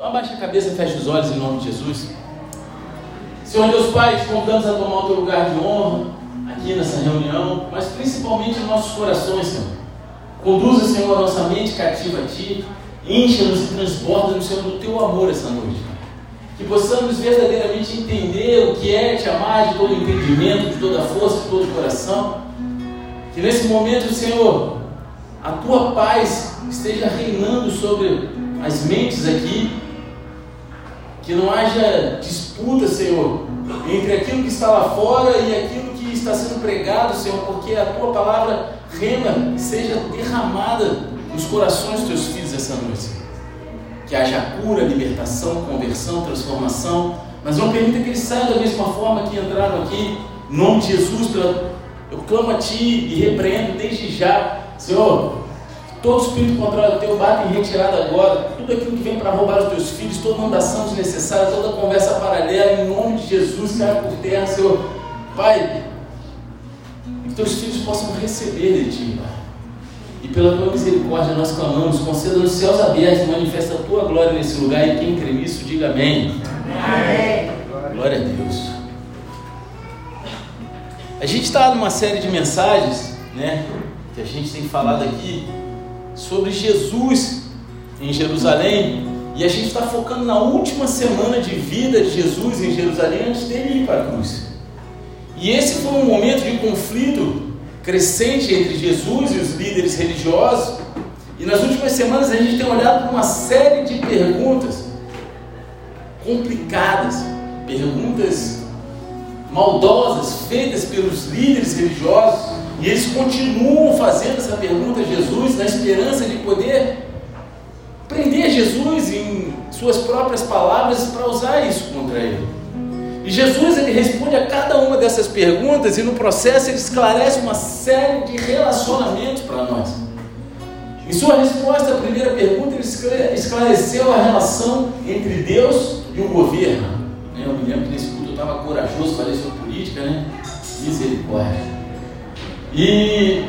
Então abaixa a cabeça fecha os olhos em nome de Jesus. Senhor Deus Pai, te convidamos a tomar o teu lugar de honra aqui nessa reunião, mas principalmente em nossos corações, Senhor. Conduza, Senhor, a nossa mente cativa a Ti, encha-nos e transborda-nos, Senhor, do Teu amor essa noite. Que possamos verdadeiramente entender o que é Te amar de todo entendimento, de toda força, de todo coração. Que nesse momento, Senhor, a Tua paz esteja reinando sobre as mentes aqui que não haja disputa, Senhor, entre aquilo que está lá fora e aquilo que está sendo pregado, Senhor, porque a tua palavra rema seja derramada nos corações dos teus filhos essa noite. Que haja cura, libertação, conversão, transformação, mas não permita que eles saiam da mesma forma que entraram aqui, em nome de Jesus, eu clamo a Ti e repreendo desde já, Senhor, Todo espírito contrário teu bate em retirada agora. Tudo aquilo que vem para roubar os teus filhos, toda mandação desnecessária, toda conversa paralela, em nome de Jesus, caia por terra, Senhor. Pai, que teus filhos possam receber de ti, Pai. E pela tua misericórdia nós clamamos, conceda nos céus abertos, manifesta a tua glória nesse lugar. E quem crê nisso, diga amém. Amém. Glória a Deus. A gente está numa série de mensagens, né? Que a gente tem falado aqui sobre Jesus em Jerusalém. E a gente está focando na última semana de vida de Jesus em Jerusalém antes dele ir para a cruz. E esse foi um momento de conflito crescente entre Jesus e os líderes religiosos. E nas últimas semanas a gente tem olhado para uma série de perguntas complicadas, perguntas maldosas feitas pelos líderes religiosos e eles continuam fazendo essa pergunta a Jesus na esperança de poder prender Jesus em suas próprias palavras para usar isso contra ele. E Jesus ele responde a cada uma dessas perguntas e no processo ele esclarece uma série de relacionamentos para nós. Em sua resposta à primeira pergunta, ele esclareceu a relação entre Deus e o governo. Eu me lembro que nesse culto eu estava corajoso, falei sobre política, né? Misericórdia. E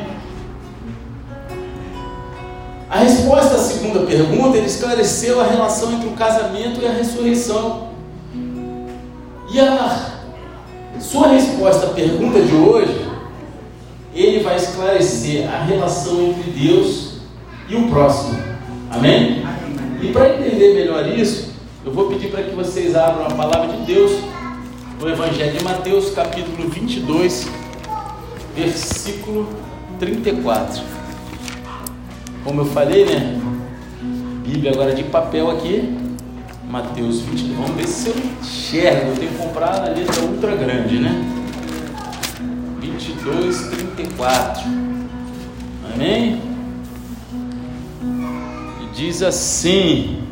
a resposta à segunda pergunta, ele esclareceu a relação entre o casamento e a ressurreição. E a sua resposta à pergunta de hoje, ele vai esclarecer a relação entre Deus e o próximo. Amém? E para entender melhor isso, eu vou pedir para que vocês abram a palavra de Deus no Evangelho de Mateus, capítulo 22 versículo 34. Como eu falei, né? Bíblia agora de papel aqui. Mateus 22. Vamos ver se eu enxergo. Eu tenho que comprar a letra ultra grande, né? 22, 34. Amém? E diz assim: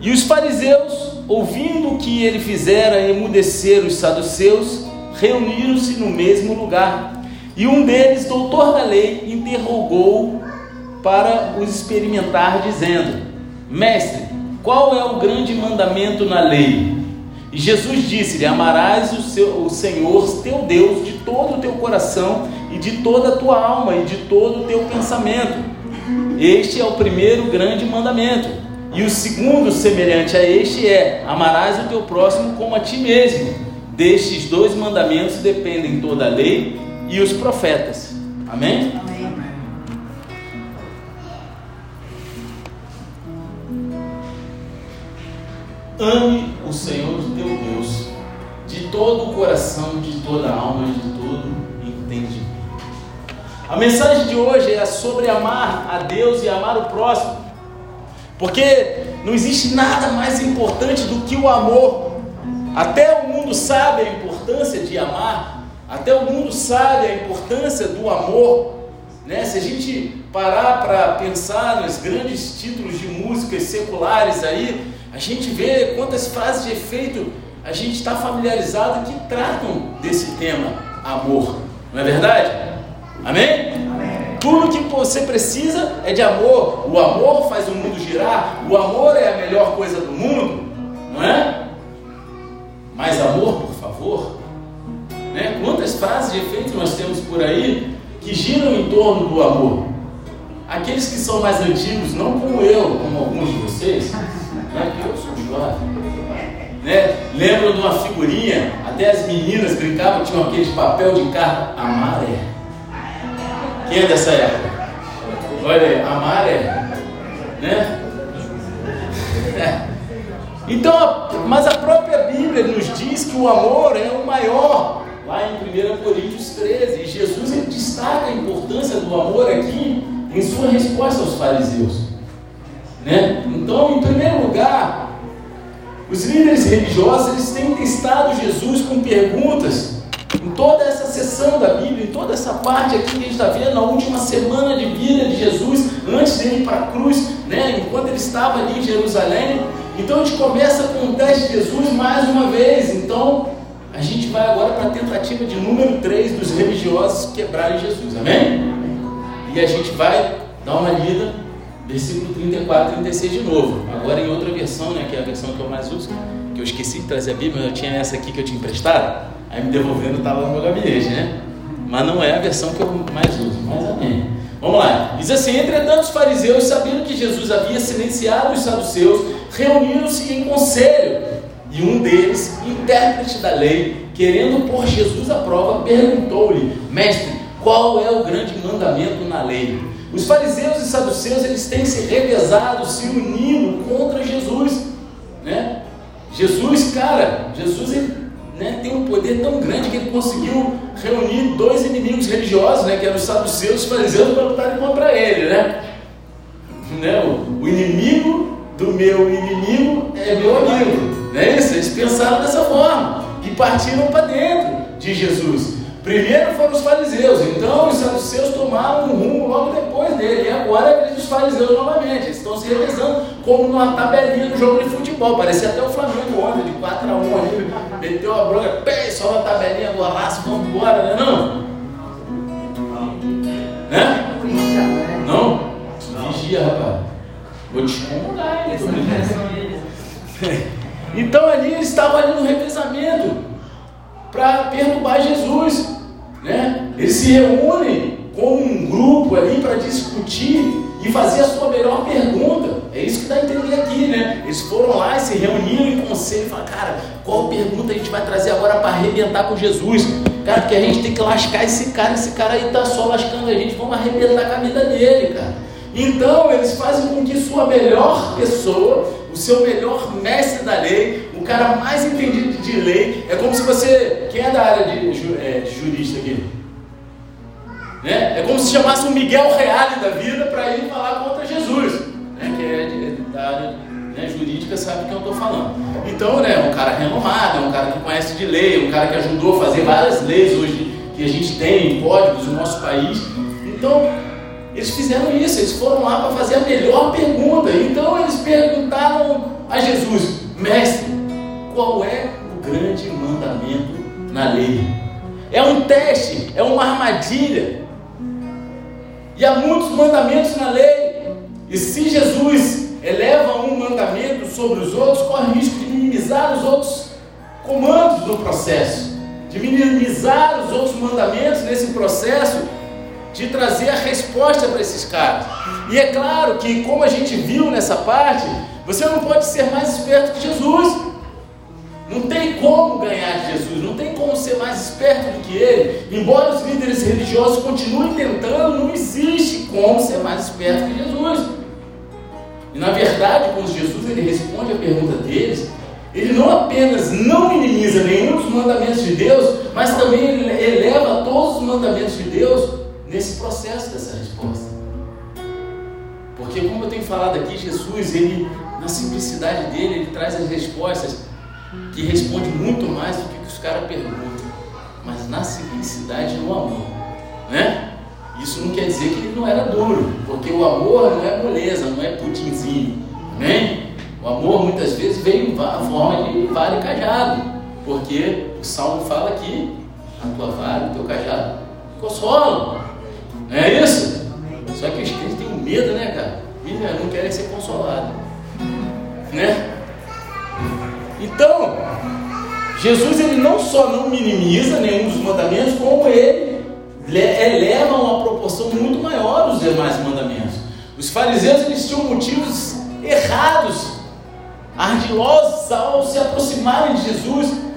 E os fariseus ouvindo o que ele fizera emudecer os saduceus, reuniram-se no mesmo lugar. E um deles, doutor da lei, interrogou para os experimentar, dizendo: Mestre, qual é o grande mandamento na lei? E Jesus disse-lhe: Amarás o, seu, o Senhor teu Deus de todo o teu coração e de toda a tua alma e de todo o teu pensamento. Este é o primeiro grande mandamento. E o segundo, semelhante a este, é: amarás o teu próximo como a ti mesmo. Destes dois mandamentos dependem toda a lei e os profetas. Amém? Amém. Ame o Senhor teu Deus de todo o coração, de toda a alma, de todo entendimento. A mensagem de hoje é sobre amar a Deus e amar o próximo. Porque não existe nada mais importante do que o amor. Até o mundo sabe a importância de amar, até o mundo sabe a importância do amor. Né? Se a gente parar para pensar nos grandes títulos de músicas seculares aí, a gente vê quantas frases de efeito a gente está familiarizado que tratam desse tema, amor. Não é verdade? Amém? Tudo que você precisa é de amor. O amor faz o mundo girar. O amor é a melhor coisa do mundo, não é? Mais amor, por favor. Né? Quantas frases de efeito nós temos por aí que giram em torno do amor? aqueles que são mais antigos, não como eu, como alguns de vocês, né, eu sou jovem, né, lembram de uma figurinha, até as meninas brincavam, tinham aquele papel de carta amaré. Quem é dessa época? Olha aí, amaré, né? Então, mas a própria Bíblia nos diz que o amor é o maior, lá em 1 Coríntios 13. E Jesus ele destaca a importância do amor aqui em sua resposta aos fariseus. Né? Então, em primeiro lugar, os líderes religiosos eles têm testado Jesus com perguntas em toda essa sessão da Bíblia, em toda essa parte aqui que a gente está vendo, na última semana de vida de Jesus, antes de ir para a cruz, né? enquanto ele estava ali em Jerusalém, então a gente começa com o teste de Jesus mais uma vez. Então a gente vai agora para a tentativa de número 3 dos religiosos quebrarem Jesus, amém? E a gente vai dar uma lida, versículo 34 e 36 de novo. Agora em outra versão, né, que é a versão que eu mais uso, que eu esqueci de trazer a Bíblia, eu tinha essa aqui que eu tinha emprestado, aí me devolvendo estava no meu gabinete, né? Mas não é a versão que eu mais uso, mas amém. Vamos lá. Diz assim: Entretanto, os fariseus, sabendo que Jesus havia silenciado os saduceus, reuniram-se em conselho. E um deles, intérprete da lei, querendo pôr Jesus à prova, perguntou-lhe: Mestre, qual é o grande mandamento na lei? Os fariseus e saduceus eles têm se revezado, se unindo contra Jesus, né? Jesus, cara, Jesus ele, né, tem um poder tão grande que ele conseguiu reunir dois inimigos religiosos, né, que eram os saduceus e os fariseus, para lutarem contra ele, né? né? O, o inimigo do meu inimigo é meu amigo, é isso? Eles pensaram dessa forma e partiram para dentro de Jesus. Primeiro foram os fariseus, então os saduceus tomaram um rumo logo depois dele, e agora é os fariseus novamente. Eles estão se revezando como numa tabelinha no jogo de futebol. Parecia até o Flamengo ontem, de 4 a 1 ali, meteu a bronca, pé, só uma tabelinha, golaço, vamos embora, né? Não? Né? Não? Vigia, rapaz. Vou te excomungar, Então ali eles estavam ali no revezamento para perturbar Jesus. Né? Eles se reúnem com um grupo ali para discutir e fazer a sua melhor pergunta. É isso que dá a entender aqui, né? Eles foram lá e se reuniram em conselho e falaram, cara, qual pergunta a gente vai trazer agora para arrebentar com Jesus? Cara, porque a gente tem que lascar esse cara, esse cara aí tá só lascando a gente, vamos arrebentar com a vida dele, cara. Então eles fazem com que sua melhor pessoa, o seu melhor mestre da lei, o cara mais entendido de lei, é como se você. Quem é da área de, é, de jurista aqui? Né? É como se chamasse um Miguel Reale da vida para ir falar contra Jesus. Né? Que é de, da área né, jurídica, sabe o que eu estou falando. Então, né, um cara renomado, é um cara que conhece de lei, um cara que ajudou a fazer várias leis hoje que a gente tem, códigos no nosso país. Então, eles fizeram isso, eles foram lá para fazer a melhor pergunta. Então eles perguntaram a Jesus: Mestre, qual é o grande mandamento na lei? É um teste, é uma armadilha. E há muitos mandamentos na lei. E se Jesus eleva um mandamento sobre os outros, corre o risco de minimizar os outros comandos do processo, de minimizar os outros mandamentos nesse processo de trazer a resposta para esses caras. E é claro que, como a gente viu nessa parte, você não pode ser mais esperto que Jesus. Não tem como ganhar de Jesus, não tem como ser mais esperto do que ele. Embora os líderes religiosos continuem tentando, não existe como ser mais esperto que Jesus. E na verdade, quando Jesus ele responde a pergunta deles, ele não apenas não minimiza nenhum dos mandamentos de Deus, mas também ele eleva todos os mandamentos de Deus nesse processo dessa resposta. Porque, como eu tenho falado aqui, Jesus, ele, na simplicidade dele, ele traz as respostas que responde muito mais do que os caras perguntam, mas na simplicidade no amor, né? Isso não quer dizer que ele não era duro, porque o amor não é moleza, não é pudinzinho, né? O amor muitas vezes vem em forma de vale cajado, porque o Salmo fala que a tua vara, o teu cajado consolam. Não é isso? Só que os crentes têm medo, né, cara? E né, não querem ser consolados. Né? Então, Jesus ele não só não minimiza nenhum dos mandamentos, como ele eleva uma proporção muito maior dos demais mandamentos. Os fariseus eles tinham motivos errados, ardilosos ao se aproximarem de Jesus.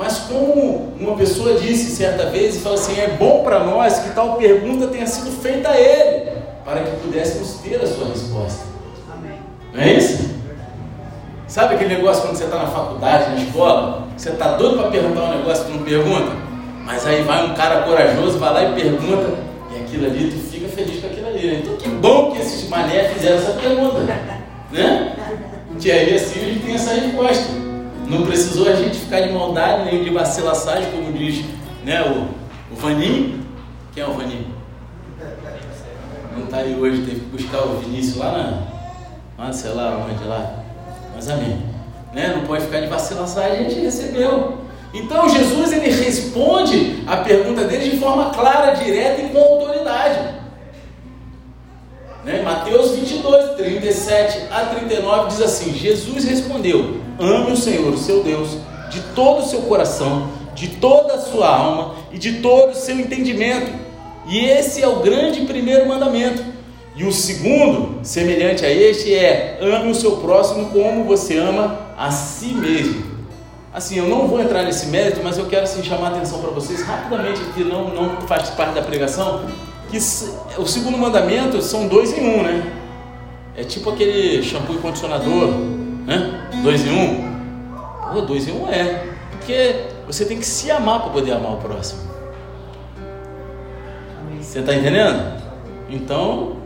Mas como uma pessoa disse certa vez e falou assim, é bom para nós que tal pergunta tenha sido feita a ele, para que pudéssemos ter a sua resposta. Amém. Não é isso? Sabe aquele negócio quando você está na faculdade, na escola, você está doido para perguntar um negócio que não pergunta? Mas aí vai um cara corajoso, vai lá e pergunta, e aquilo ali, tu fica feliz com aquilo ali. Né? Então que bom que esses mané fizeram essa pergunta, né? Que aí assim a gente tem essa resposta. Não precisou a gente ficar de maldade nem de vacilaçagem, como diz né, o, o Vaninho. Quem é o Vaninho? Não está aí hoje, teve que buscar o Vinícius lá na. Ah, sei lá onde lá mas amém. Né? Não pode ficar de vacilação, a gente recebeu. Então Jesus ele responde a pergunta dele de forma clara, direta e com autoridade. Né? Mateus 22, 37 a 39 diz assim: Jesus respondeu: Ame o Senhor, o seu Deus, de todo o seu coração, de toda a sua alma e de todo o seu entendimento. E esse é o grande primeiro mandamento. E o segundo, semelhante a este, é ame o seu próximo como você ama a si mesmo. Assim, eu não vou entrar nesse mérito, mas eu quero assim, chamar a atenção para vocês rapidamente, que não, não faz parte da pregação, que o segundo mandamento são dois em um, né? É tipo aquele shampoo e condicionador, né? Dois em um. Pô, dois em um é. Porque você tem que se amar para poder amar o próximo. Você está entendendo? Então,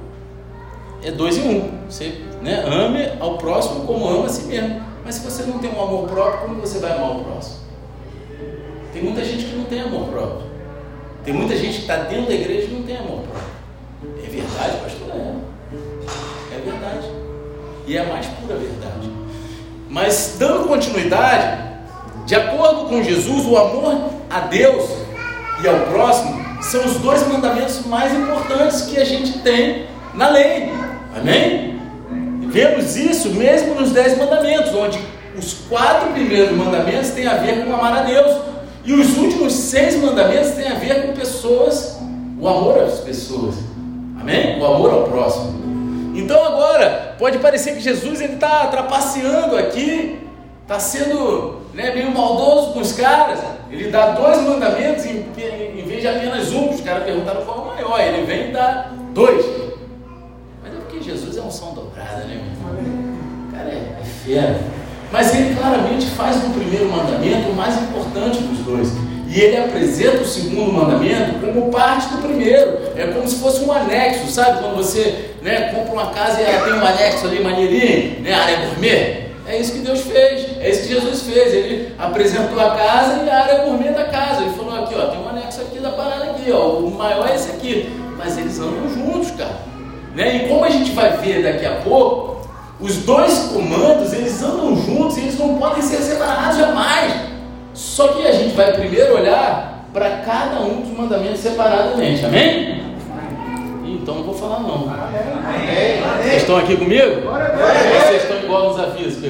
é dois em um. Você né, ame ao próximo como ama a si mesmo. Mas se você não tem um amor próprio, como você vai amar o próximo? Tem muita gente que não tem amor próprio. Tem muita gente que está dentro da igreja e não tem amor próprio. É verdade, pastor? É. É verdade. E é a mais pura verdade. Mas dando continuidade, de acordo com Jesus, o amor a Deus e ao próximo são os dois mandamentos mais importantes que a gente tem na lei. Amém? Vemos isso mesmo nos dez mandamentos, onde os quatro primeiros mandamentos têm a ver com amar a Deus, e os últimos seis mandamentos têm a ver com pessoas, o amor às pessoas. Amém? O amor ao próximo. Então agora, pode parecer que Jesus está trapaceando aqui, está sendo né, meio maldoso com os caras. Ele dá dois mandamentos em, em vez de apenas um, os caras perguntaram qual é o maior. Ele vem e dá dois unção dobrada, né, meu irmão? O cara é, é fera. Mas ele claramente faz no primeiro mandamento o mais importante dos dois. E ele apresenta o segundo mandamento como parte do primeiro. É como se fosse um anexo, sabe? Quando você né, compra uma casa e tem um anexo ali maneirinho, né, área gourmet. É isso que Deus fez, é isso que Jesus fez. Ele apresentou a casa e a área gourmet da casa. Ele falou aqui, ó, tem um anexo aqui da parada aqui, ó. O maior é esse aqui. Mas eles andam juntos, cara. Né? E como a gente vai ver daqui a pouco, os dois comandos eles andam juntos eles não podem ser separados jamais. Só que a gente vai primeiro olhar para cada um dos mandamentos separadamente, amém? Então não vou falar não. Vocês estão aqui comigo? Vocês estão igual nos avisos?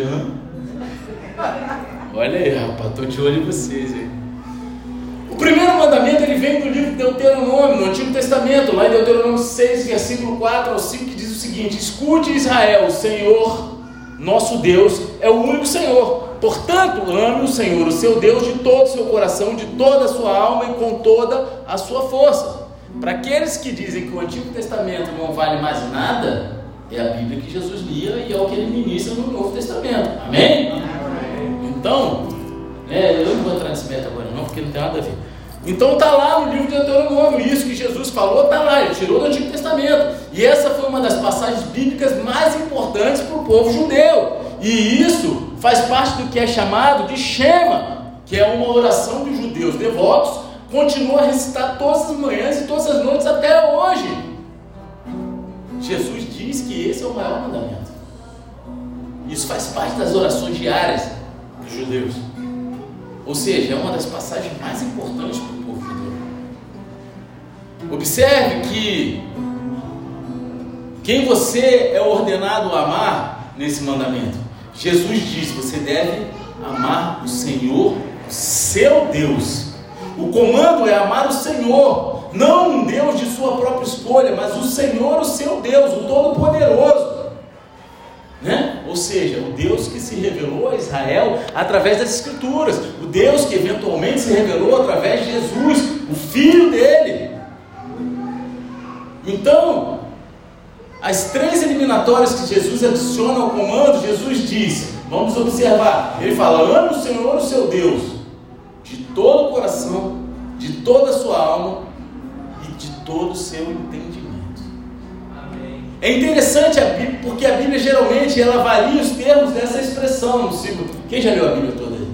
Olha aí, rapaz, estou de olho em vocês. O primeiro mandamento ele vem do livro de Deuteronômio, no Antigo Testamento, lá em Deuteronômio 6, versículo 4 ao 5, que diz o seguinte: Escute Israel, o Senhor, nosso Deus, é o único Senhor. Portanto, ame o Senhor, o seu Deus, de todo o seu coração, de toda a sua alma e com toda a sua força. Para aqueles que dizem que o Antigo Testamento não vale mais nada, é a Bíblia que Jesus lia e é o que ele ministra no Novo Testamento. Amém? Amém. Então, é, eu não vou entrar nesse método agora não, porque não tem nada a ver. Então está lá no livro de Deuteronômio, isso que Jesus falou está lá, ele tirou do Antigo Testamento. E essa foi uma das passagens bíblicas mais importantes para o povo judeu. E isso faz parte do que é chamado de Shema, que é uma oração dos judeus devotos, continua a recitar todas as manhãs e todas as noites até hoje. Jesus diz que esse é o maior mandamento. Isso faz parte das orações diárias dos judeus. Ou seja, é uma das passagens mais importantes para o povo judeu. Observe que quem você é ordenado a amar nesse mandamento. Jesus diz: você deve amar o Senhor, seu Deus. O comando é amar o Senhor. não um Deus de sua própria escolha, mas o Senhor, o seu Deus, o Todo-Poderoso. Né? Ou seja, o Deus que se revelou a Israel através das Escrituras, o Deus que eventualmente se revelou através de Jesus, o Filho dele. Então, as três eliminatórias que Jesus adiciona ao comando, Jesus diz: vamos observar, ele fala: ame o Senhor, o seu Deus, de todo o coração, de toda a sua alma e de todo o seu entendimento. É interessante a Bíblia, porque a Bíblia geralmente ela varia os termos dessa expressão no ciclo. Quem já leu a Bíblia toda aí?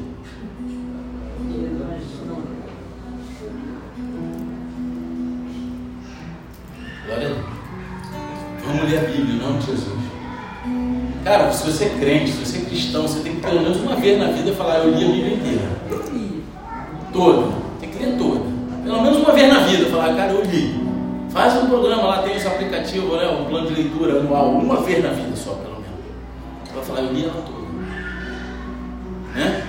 Vamos ler a Bíblia, em nome de Jesus. Cara, se você é crente, se você é cristão, você tem que pelo menos uma vez na vida falar, eu li a Bíblia inteira. Toda. Tem que ler toda. Pelo menos uma vez na vida, falar, cara, eu li. Faz um programa lá, tem esse aplicativo, né, um plano de leitura anual, uma vez na vida só, pelo menos. Vai falar, eu li ela toda. Né?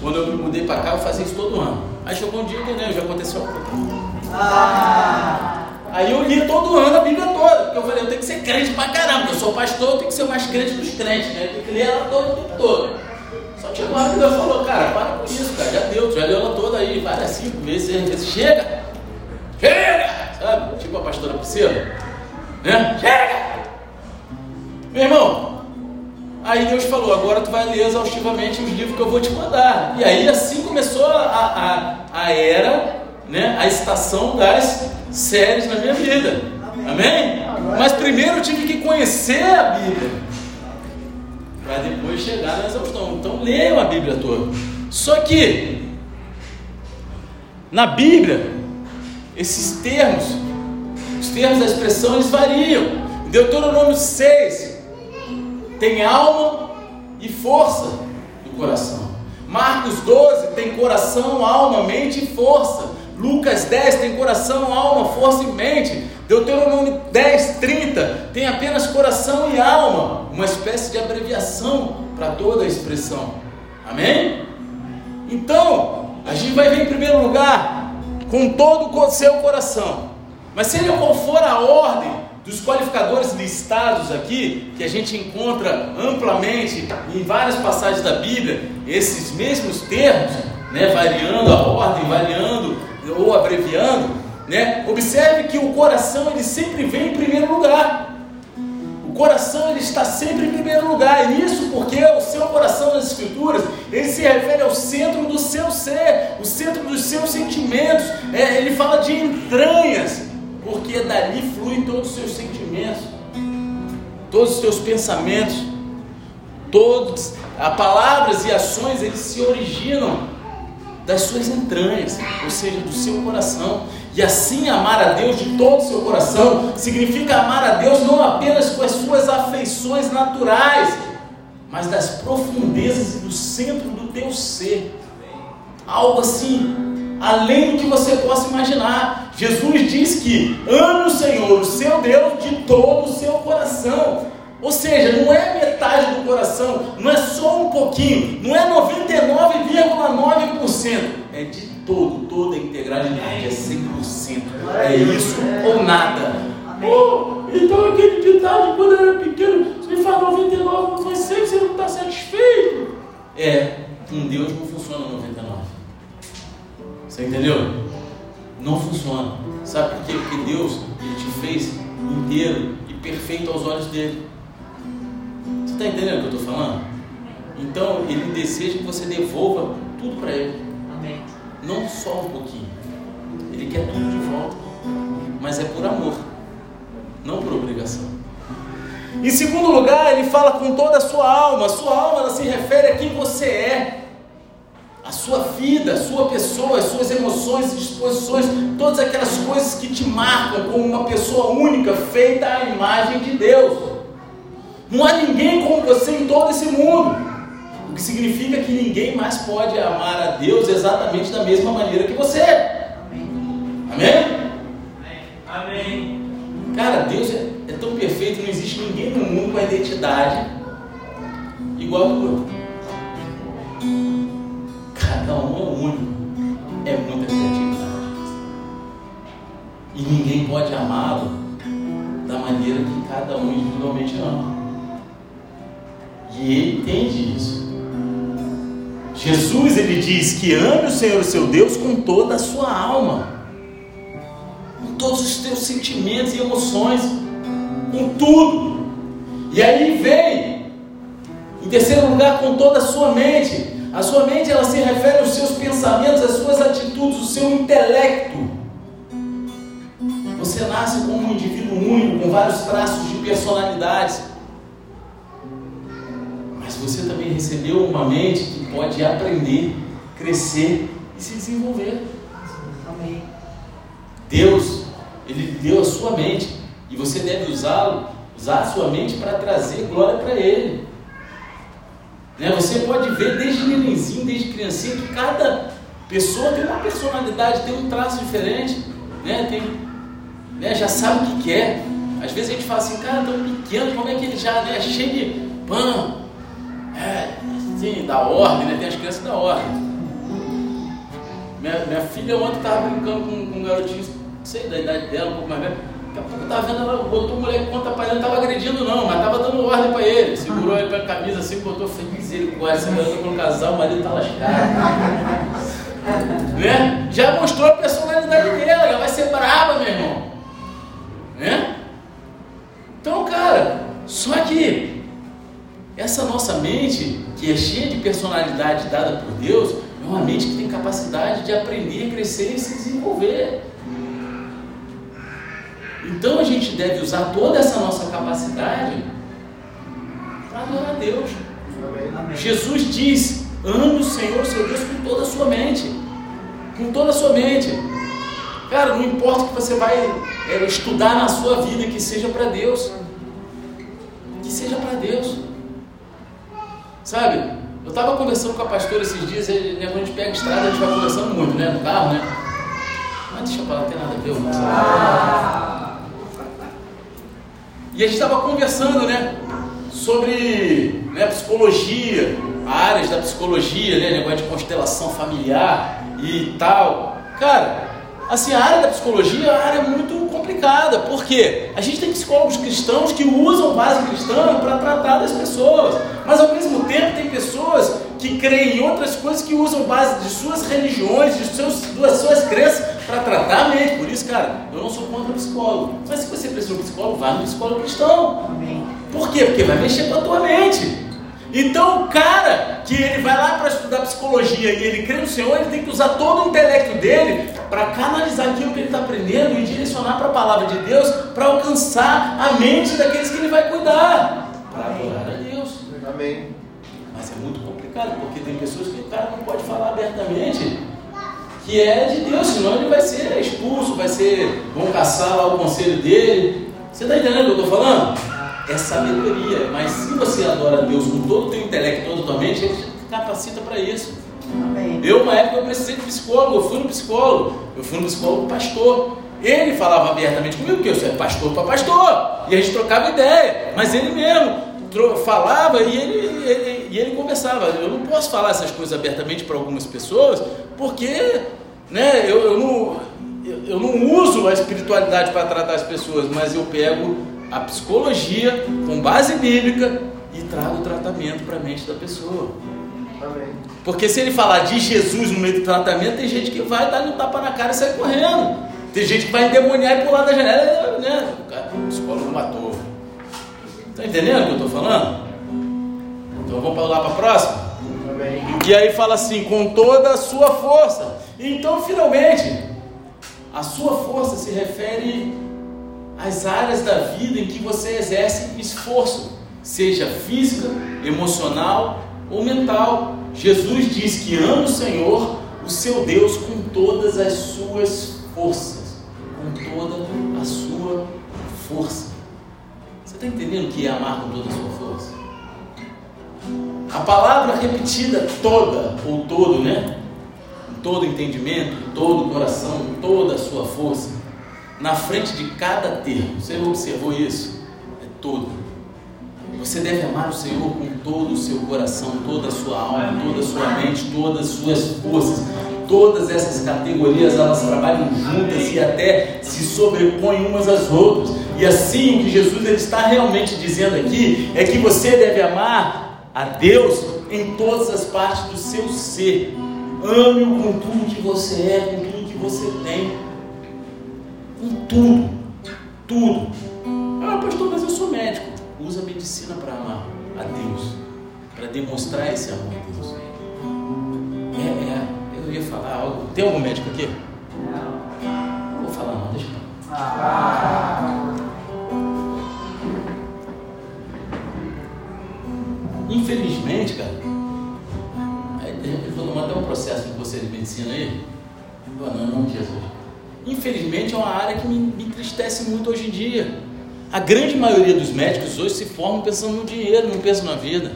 Quando eu me mudei para cá, eu fazia isso todo ano. Aí chegou um dia que né, já aconteceu ah. Aí eu li todo ano a Bíblia toda, porque eu falei, eu tenho que ser crente pra caramba, eu sou pastor, eu tenho que ser o mais crente dos crentes, né? Eu tenho que ler ela todo o tempo todo. Só que uma hora que Deus falou, cara, para com isso, cara, já deu, já leu ela toda aí, várias cinco vezes, seis vezes, chega! Chega! Sabe? Tipo a pastora Priscila. Né? Chega! Meu irmão, aí Deus falou, agora tu vai ler exaustivamente os livros que eu vou te mandar. E aí assim começou a, a, a era, né? a estação das séries na minha vida. Amém? Mas primeiro eu tive que conhecer a Bíblia. Para depois chegar na exaustão. Então leiam a Bíblia toda. Só que na Bíblia esses termos, os termos da expressão, eles variam. Deuteronômio 6 tem alma e força do coração. Marcos 12 tem coração, alma, mente e força. Lucas 10 tem coração, alma, força e mente. Deuteronômio 10, 30 tem apenas coração e alma, uma espécie de abreviação para toda a expressão. Amém? Então, a gente vai ver em primeiro lugar com todo o seu coração. Mas seja qual for a ordem dos qualificadores listados aqui, que a gente encontra amplamente em várias passagens da Bíblia, esses mesmos termos, né, variando a ordem, variando ou abreviando, né, observe que o coração ele sempre vem em primeiro lugar. O coração ele está sempre em primeiro lugar, e isso porque o seu coração nas Escrituras ele se refere ao centro do seu ser, o centro dos seus sentimentos. É, ele fala de entranhas, porque dali fluem todos os seus sentimentos, todos os seus pensamentos, todos, as palavras e ações eles se originam das suas entranhas, ou seja, do seu coração. E assim amar a Deus de todo o seu coração significa amar a Deus não apenas com as suas afeições naturais, mas das profundezas e do centro do teu ser. Algo assim, além do que você possa imaginar. Jesus diz que ame o Senhor, o seu Deus, de todo o seu coração. Ou seja, não é metade do coração, não é só um pouquinho, não é 99,9%, é de todo, toda a integralidade, é 100%. É isso ou nada. Oh, então aquele ditado quando eu era pequeno, você me fala 99, não foi 100, você não está satisfeito. É, com Deus não funciona 99. Você entendeu? Não funciona. Sabe por quê? Porque Deus ele te fez inteiro e perfeito aos olhos dele. Está entendendo o que eu estou falando? Então ele deseja que você devolva tudo para ele. Amém não só um pouquinho. Ele quer tudo de volta, mas é por amor, não por obrigação. Em segundo lugar, ele fala com toda a sua alma. A sua alma ela se refere a quem você é, a sua vida, a sua pessoa, as suas emoções, disposições, todas aquelas coisas que te marcam como uma pessoa única, feita à imagem de Deus. Não há ninguém como você em todo esse mundo. O que significa que ninguém mais pode amar a Deus exatamente da mesma maneira que você. Amém? Amém? Cara, Deus é, é tão perfeito, não existe ninguém no mundo com a identidade igual ao outro. Cada um é único. É muita criatividade. E ninguém pode amá-lo da maneira que cada um individualmente ama. E ele entende isso. Jesus ele diz que ame o Senhor seu Deus com toda a sua alma, com todos os teus sentimentos e emoções, com tudo. E aí vem, em terceiro lugar, com toda a sua mente. A sua mente ela se refere aos seus pensamentos, às suas atitudes, o seu intelecto. Você nasce como um indivíduo único, com vários traços de personalidades. Você também recebeu uma mente que pode aprender, crescer e se desenvolver. Amém. Deus, Ele deu a sua mente e você deve usá-lo, usar a sua mente para trazer glória para Ele. Né? Você pode ver desde nenenzinho, desde criancinha, que cada pessoa tem uma personalidade, tem um traço diferente, né? tem, né? já sabe o que quer. Às vezes a gente fala assim, cara, tão pequeno, como é que ele já é cheio de pão, é, assim, da ordem, né? tem as crianças da ordem. Minha, minha filha ontem estava brincando com, com um garotinho, sei da idade dela, um pouco mais velho. Daqui a pouco eu estava vendo ela, botou o moleque conta para ele, não estava agredindo não, mas estava dando ordem para ele. Segurou ele pela camisa assim, botou, foi misericórdia, essa garota com o casal, o marido está lascado. né? Já mostrou a personalidade dela, ela vai ser brava, meu irmão. Né? Então, cara, só que essa nossa mente, que é cheia de personalidade dada por Deus, é uma mente que tem capacidade de aprender, crescer e se desenvolver. Então a gente deve usar toda essa nossa capacidade para adorar a Deus. Jesus diz: ame o Senhor, seu Deus, com toda a sua mente. Com toda a sua mente. Cara, não importa o que você vai é, estudar na sua vida, que seja para Deus. Que seja para Deus. Sabe? Eu estava conversando com a pastora esses dias, né, quando a gente pega a estrada, a gente vai conversando muito, né? No carro, né? Mas deixa eu falar, não tem nada a ver, eu ah. E a gente estava conversando, né? Sobre né, psicologia, áreas da psicologia, né? Negócio de constelação familiar e tal. Cara, assim, a área da psicologia é uma área muito complicada, porque a gente tem psicólogos cristãos que usam base cristã para tratar das pessoas, mas ao mesmo tempo tem pessoas que creem em outras coisas que usam base de suas religiões, de seus, das suas crenças para tratar a mente. Por isso, cara, eu não sou contra o psicólogo. Mas se você precisa de um psicólogo, vá no psicólogo cristão. Por quê? Porque vai mexer com a tua mente. Então, o cara que ele vai lá para estudar psicologia e ele crê no Senhor, ele tem que usar todo o intelecto dele para canalizar aquilo que ele está aprendendo e direcionar para a palavra de Deus para alcançar a mente daqueles que ele vai cuidar, para adorar a Deus. Amém. Mas é muito complicado, porque tem pessoas que o cara não pode falar abertamente que é de Deus, senão ele vai ser expulso, vai ser, vão caçar lá o conselho dele. Você está entendendo o que eu estou falando? É sabedoria, mas se você adora Deus com todo o teu intelecto, toda a tua mente, ele te capacita para isso. Amém. Eu, uma época, eu precisei de psicólogo, eu fui no psicólogo, eu fui no psicólogo pastor. Ele falava abertamente comigo que eu sou pastor para pastor, e a gente trocava ideia, mas ele mesmo falava e ele, ele, e ele conversava. Eu não posso falar essas coisas abertamente para algumas pessoas, porque né, eu, eu, não, eu, eu não uso a espiritualidade para tratar as pessoas, mas eu pego a psicologia com base bíblica e trago o tratamento para a mente da pessoa. Amém. Porque se ele falar de Jesus no meio do tratamento, tem gente que vai dar um tapa na cara e sair correndo. Tem gente que vai endemoniar e pular da janela, né? O psicólogo matou. Está entendendo o que eu estou falando? Então vamos lá para a próxima? Amém. E aí fala assim, com toda a sua força. Então, finalmente, a sua força se refere às áreas da vida em que você exerce esforço, seja física, emocional ou mental. Jesus diz que ama o Senhor, o seu Deus, com todas as suas forças, com toda a sua força está entendendo o que é amar com toda a sua força? A palavra repetida toda, ou todo, né? Todo entendimento, todo coração, toda a sua força, na frente de cada termo. Você observou isso? É todo. Você deve amar o Senhor com todo o seu coração, toda a sua alma, toda a sua mente, todas as suas forças. todas essas categorias elas trabalham juntas e até se sobrepõem umas às outras. E assim o que Jesus ele está realmente dizendo aqui é que você deve amar a Deus em todas as partes do seu ser. Ame-o com tudo que você é, com tudo que você tudo. Tudo. Ah, pastor, mas eu sou médico. Usa a medicina para amar a Deus. Para demonstrar esse amor a Deus. É, é, eu ia falar algo. Tem algum médico aqui? Não. Vou falar não, deixa eu ah. Infelizmente, cara, ele falou até um processo de você de medicina aí. Não, não, não, Jesus. Infelizmente é uma área que entristece muito hoje em dia. A grande maioria dos médicos hoje se formam pensando no dinheiro, não pensam na vida.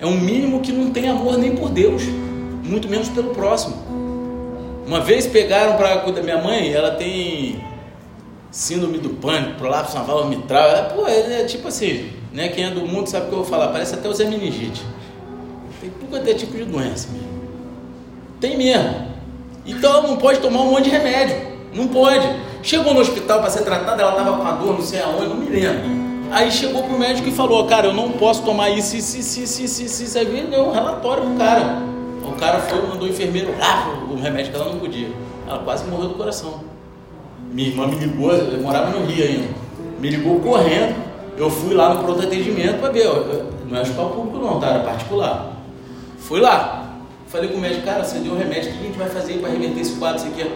É um mínimo que não tem amor nem por Deus muito menos pelo próximo. Uma vez pegaram para cuidar minha mãe, ela tem síndrome do pânico, prolapso naval mitral. Ela, pô, é, tipo assim, né? Quem é do mundo sabe o que eu vou falar, parece até o Zé Meningite. Tem tudo até tipo de doença mesmo. Tem mesmo. Então não pode tomar um monte de remédio. Não pode. Chegou no hospital para ser tratada, ela estava com a dor, não sei aonde, não me lembro. Aí chegou pro médico e falou, cara, eu não posso tomar isso, isso, isso, isso, isso, isso, isso. Aí deu um relatório pro cara cara foi, mandou o enfermeiro lá o remédio que ela não podia. Ela quase morreu do coração. Minha irmã me ligou, eu morava no Rio ainda. Me ligou correndo. Eu fui lá no pronto atendimento para ver. Não é hospital público não, tá? Era particular. Fui lá. Falei com o médico, cara, você deu o remédio, o que a gente vai fazer para reverter esse quadro? Isso aqui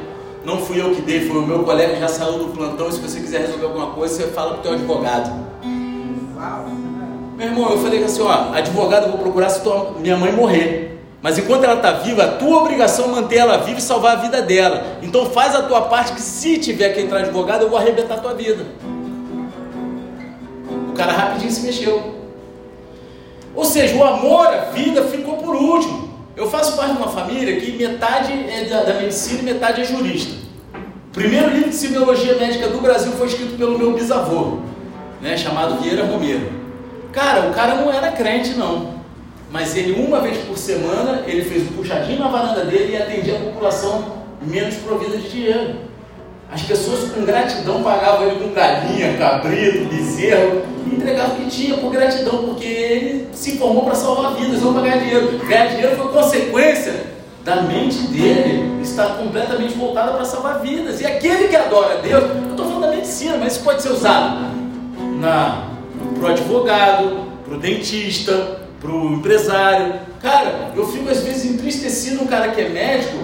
não fui eu que dei, foi o meu colega que já saiu do plantão. E se você quiser resolver alguma coisa, você fala pro teu advogado. Meu irmão, eu falei assim, ó, advogado eu vou procurar se tua, minha mãe morrer. Mas enquanto ela está viva, a tua obrigação é manter ela viva e salvar a vida dela. Então faz a tua parte que se tiver que entrar advogado, eu vou arrebentar a tua vida. O cara rapidinho se mexeu. Ou seja, o amor à vida ficou por último. Eu faço parte de uma família que metade é da, da medicina e metade é jurista. O primeiro livro de semiologia médica do Brasil foi escrito pelo meu bisavô, né, chamado Vieira Romero. Cara, o cara não era crente, não mas ele uma vez por semana ele fez um puxadinho na varanda dele e atendia a população menos provida de dinheiro. As pessoas com gratidão pagavam ele com galinha, cabrito, bezerro e entregavam o que tinha por gratidão, porque ele se formou para salvar vidas, não para ganhar dinheiro. Ganhar dinheiro foi consequência da mente dele estar completamente voltada para salvar vidas. E aquele que adora Deus, eu estou falando da medicina, mas isso pode ser usado para o advogado, para o dentista, para o empresário. Cara, eu fico às vezes entristecido um cara que é médico,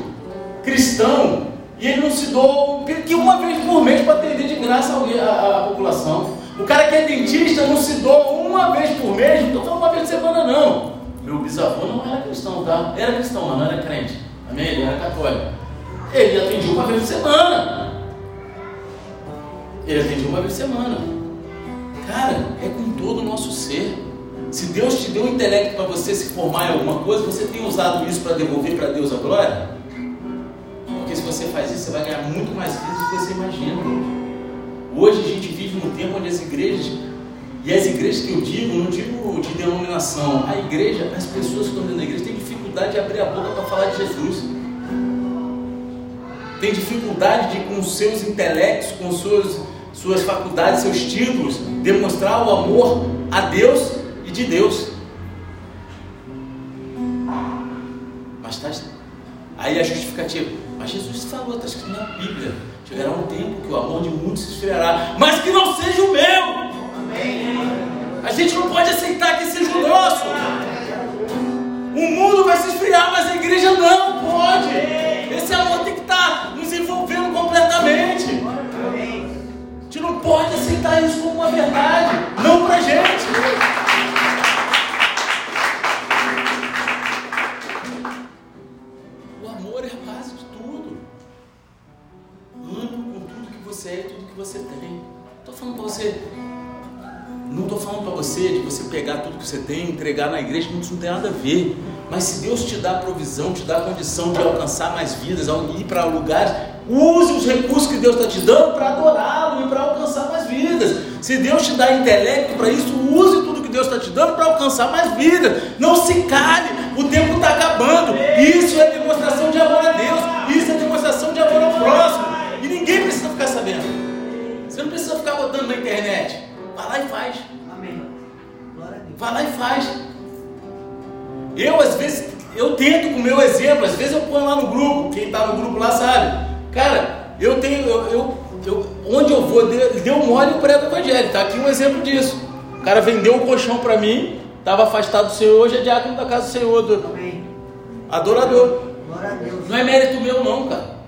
cristão, e ele não se doa que uma vez por mês para atender de graça a, a, população. O cara que é dentista não se doa uma vez por mês, não estou falando uma vez por semana não. Meu bisavô não era cristão, tá? Era cristão, mas não era crente. Amém? Ele era católico. Ele atendia uma vez por semana. Ele atendia uma vez por semana. Cara, é com todo o nosso ser. Se Deus te deu um intelecto para você se formar em alguma coisa, você tem usado isso para devolver para Deus a glória? Porque se você faz isso, você vai ganhar muito mais vezes do que você imagina. Hoje a gente vive num tempo onde as igrejas, e as igrejas que eu digo, não digo de denominação, a igreja, as pessoas que estão dentro da igreja têm dificuldade de abrir a boca para falar de Jesus. Tem dificuldade de, com seus intelectos, com suas, suas faculdades, seus títulos, demonstrar o amor a Deus e de Deus. Mas está. Aí a justificativa. Mas Jesus falou, está escrito na Bíblia. Chegará um tempo que o amor de muitos se esfriará, mas que não seja o meu. Amém. A gente não pode aceitar que seja o nosso. O mundo vai se esfriar, mas a igreja não pode. Esse amor tem que estar nos envolvendo completamente. A gente não pode aceitar isso como uma verdade, não para gente. Você tem. Estou falando para você. Não estou falando para você de você pegar tudo que você tem, entregar na igreja, isso não tem nada a ver. Mas se Deus te dá provisão, te dá condição de alcançar mais vidas, ir para lugares, use os recursos que Deus está te dando para adorá-lo e para alcançar mais vidas. Se Deus te dá intelecto para isso, use tudo que Deus está te dando para alcançar mais vidas. Não se cale, O tempo está acabando. Isso é botando na internet. Vai lá e faz. Amém. Vai lá e faz. Eu, às vezes, eu tento com o meu exemplo. Às vezes eu ponho lá no grupo. Quem está no grupo lá sabe. Cara, eu tenho. Eu, eu, eu onde eu vou, deu, mole o prego evangelho. Está aqui um exemplo disso. O cara vendeu o colchão para mim estava afastado do Senhor, hoje é diácono da casa do Senhor, do Amém. adorador. Não é mérito meu não, cara.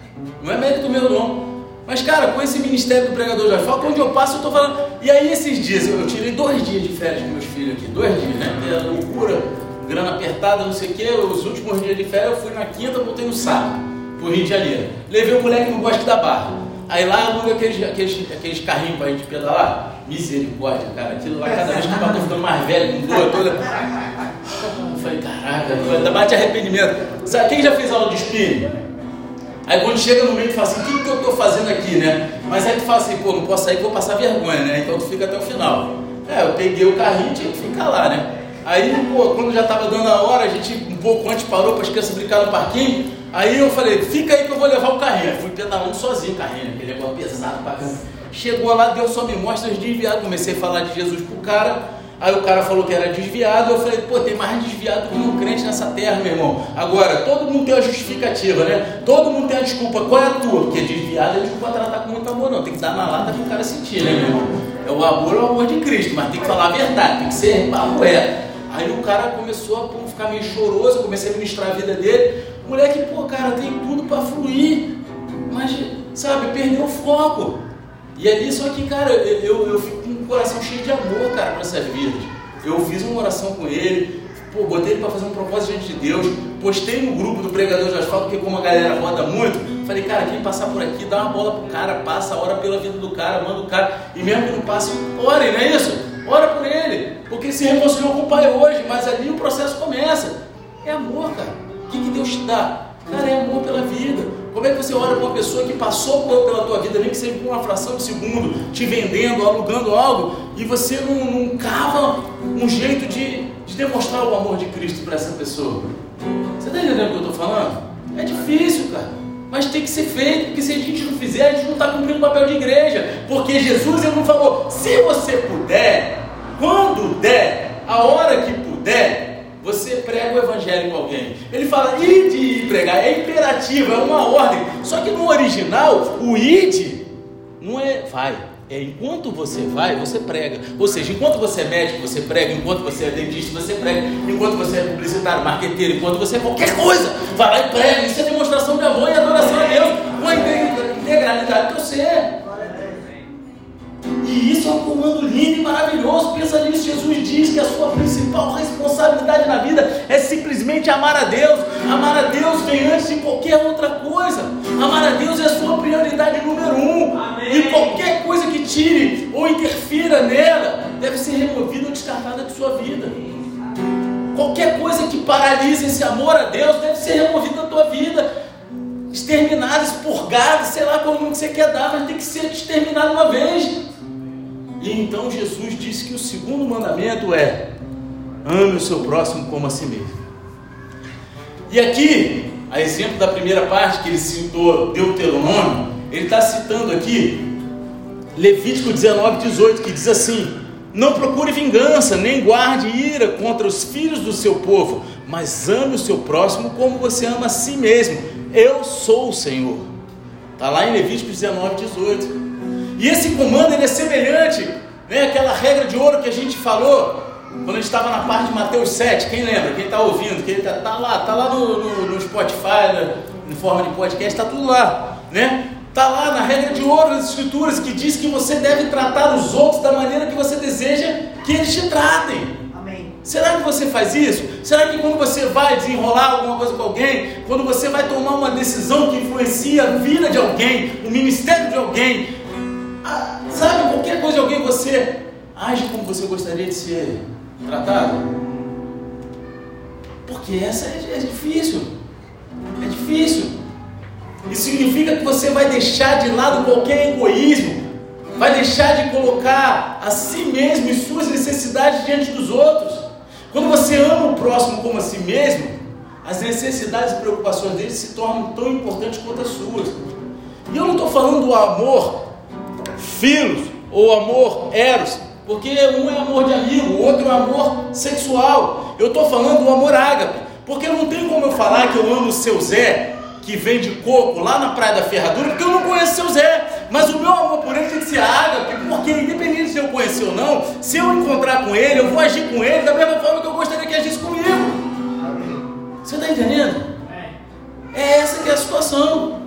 Não é mérito meu não. Mas, cara, com esse ministério do pregador de foca, onde eu passo, eu estou falando. E aí, esses dias, eu tirei dois dias de férias com meus filhos aqui, dois dias, né? Porque loucura, grana apertada, não sei o quê. Os últimos dias de férias eu fui na quinta, voltei no sábado, pro Rio de Janeiro. Levei o moleque no Bosque da Barra. Aí lá aluga aqueles, aqueles, aqueles carrinhos pra gente pedalar. Misericórdia, cara. Aquilo lá, cada vez que eu tô ficando mais velho, com dor toda. Eu falei, caraca, ainda bate arrependimento. Sabe, quem já fez aula de espinho? Aí quando chega no meio, tu fala assim, o que, que eu estou fazendo aqui, né? Mas aí tu fala assim, pô, não posso sair, vou passar vergonha, né? Então tu fica até o final. É, eu peguei o carrinho e tinha que ficar lá, né? Aí, pô, quando já estava dando a hora, a gente um pouco antes parou para as crianças brincar no parquinho. Aí eu falei, fica aí que eu vou levar o carrinho. Fui pedalando sozinho o carrinho, aquele negócio pesado pra caramba. Chegou lá, Deus só me mostra os desviados. Comecei a falar de Jesus pro cara. Aí o cara falou que era desviado. Eu falei, pô, tem mais desviado que um crente nessa terra, meu irmão. Agora, todo mundo tem uma justificativa, né? Todo mundo tem a desculpa. Qual é a tua? Porque desviado é desculpa tratar com muito amor, não. Tem que dar na lata pro cara sentir, né, meu irmão? É o amor, é o amor de Cristo, mas tem que falar a verdade, tem que ser papo é. Aí o cara começou a ficar meio choroso, comecei a ministrar a vida dele. O moleque, pô, cara, tem tudo para fluir, mas, sabe, perdeu o foco. E ali, só que, cara, eu, eu, fico com o coração cheio de amor, cara, para essas vidas. Eu fiz uma oração com ele, pô, botei ele para fazer um propósito diante de Deus, postei no grupo do pregador de asfalto, porque como a galera roda muito, falei, cara, quem passar por aqui, dá uma bola pro cara, passa, ora pela vida do cara, manda o cara, e mesmo que não passe, ore, não é isso? Ora por ele, porque se reconciliou com o pai hoje, mas ali o processo começa. É amor, cara. O que, que Deus te dá? Cara, é amor pela vida. Como é que você olha para uma pessoa que passou pela tua vida, nem que seja por uma fração de segundo, te vendendo, alugando algo, e você não, não cava um jeito de, de demonstrar o amor de Cristo para essa pessoa? Você está entendendo o que eu estou falando? É difícil, cara. Mas tem que ser feito, porque se a gente não fizer, a gente não está cumprindo o papel de igreja. Porque Jesus ele não falou, se você puder, quando der, a hora que puder, você prega o evangelho com alguém. Ele fala id e pregar, é imperativo, é uma ordem. Só que no original, o id não é vai. É enquanto você vai, você prega. Ou seja, enquanto você é médico, você prega. Enquanto você é dentista, você prega. Enquanto você é publicitário, marqueteiro, enquanto você é qualquer coisa, vai lá e prega. Isso é demonstração de amor e adoração a Deus com a integralidade que você é. E isso é um comando lindo e maravilhoso. Pensa nisso. Jesus diz que a sua principal responsabilidade na vida é simplesmente amar a Deus. Amar a Deus vem antes de qualquer outra coisa. Amar a Deus é a sua prioridade número um. Amém. E qualquer coisa que tire ou interfira nela deve ser removida ou descartada de sua vida. Qualquer coisa que paralise esse amor a Deus deve ser removida da tua vida exterminada, expurgada, sei lá como você quer dar, mas tem que ser exterminado uma vez. E então Jesus disse que o segundo mandamento é: ame o seu próximo como a si mesmo. E aqui, a exemplo da primeira parte que ele citou, Deuteronômio, ele está citando aqui Levítico 19, 18, que diz assim: Não procure vingança, nem guarde ira contra os filhos do seu povo, mas ame o seu próximo como você ama a si mesmo. Eu sou o Senhor. Está lá em Levítico 19, 18. E esse comando ele é semelhante, né, aquela regra de ouro que a gente falou quando a gente estava na parte de Mateus 7. Quem lembra? Quem está ouvindo? Quem está tá lá? Está lá no, no, no Spotify, né, em forma de podcast, está tudo lá, né? Está lá na regra de ouro das Escrituras que diz que você deve tratar os outros da maneira que você deseja que eles te tratem. Será que você faz isso? Será que quando você vai desenrolar alguma coisa com alguém, quando você vai tomar uma decisão que influencia a vida de alguém, o ministério de alguém, ah, sabe, qualquer coisa de alguém, você age como você gostaria de ser tratado? Porque essa é, é difícil. É difícil. Isso significa que você vai deixar de lado qualquer egoísmo, vai deixar de colocar a si mesmo e suas necessidades diante dos outros. Quando você ama o próximo como a si mesmo, as necessidades e preocupações deles se tornam tão importantes quanto as suas. E eu não estou falando do amor filos ou amor eros, porque um é amor de amigo, o outro é amor sexual. Eu estou falando do amor ágape, porque não tem como eu falar que eu amo o seu Zé, que vende coco lá na Praia da Ferradura, porque eu não conheço o seu Zé. Mas o meu amor por ele tem que ser ágape, porque independente se eu conhecer ou não, se eu encontrar com ele, eu vou agir com ele da mesma forma que eu gostaria que agisse comigo. Você está entendendo? É essa que é a situação.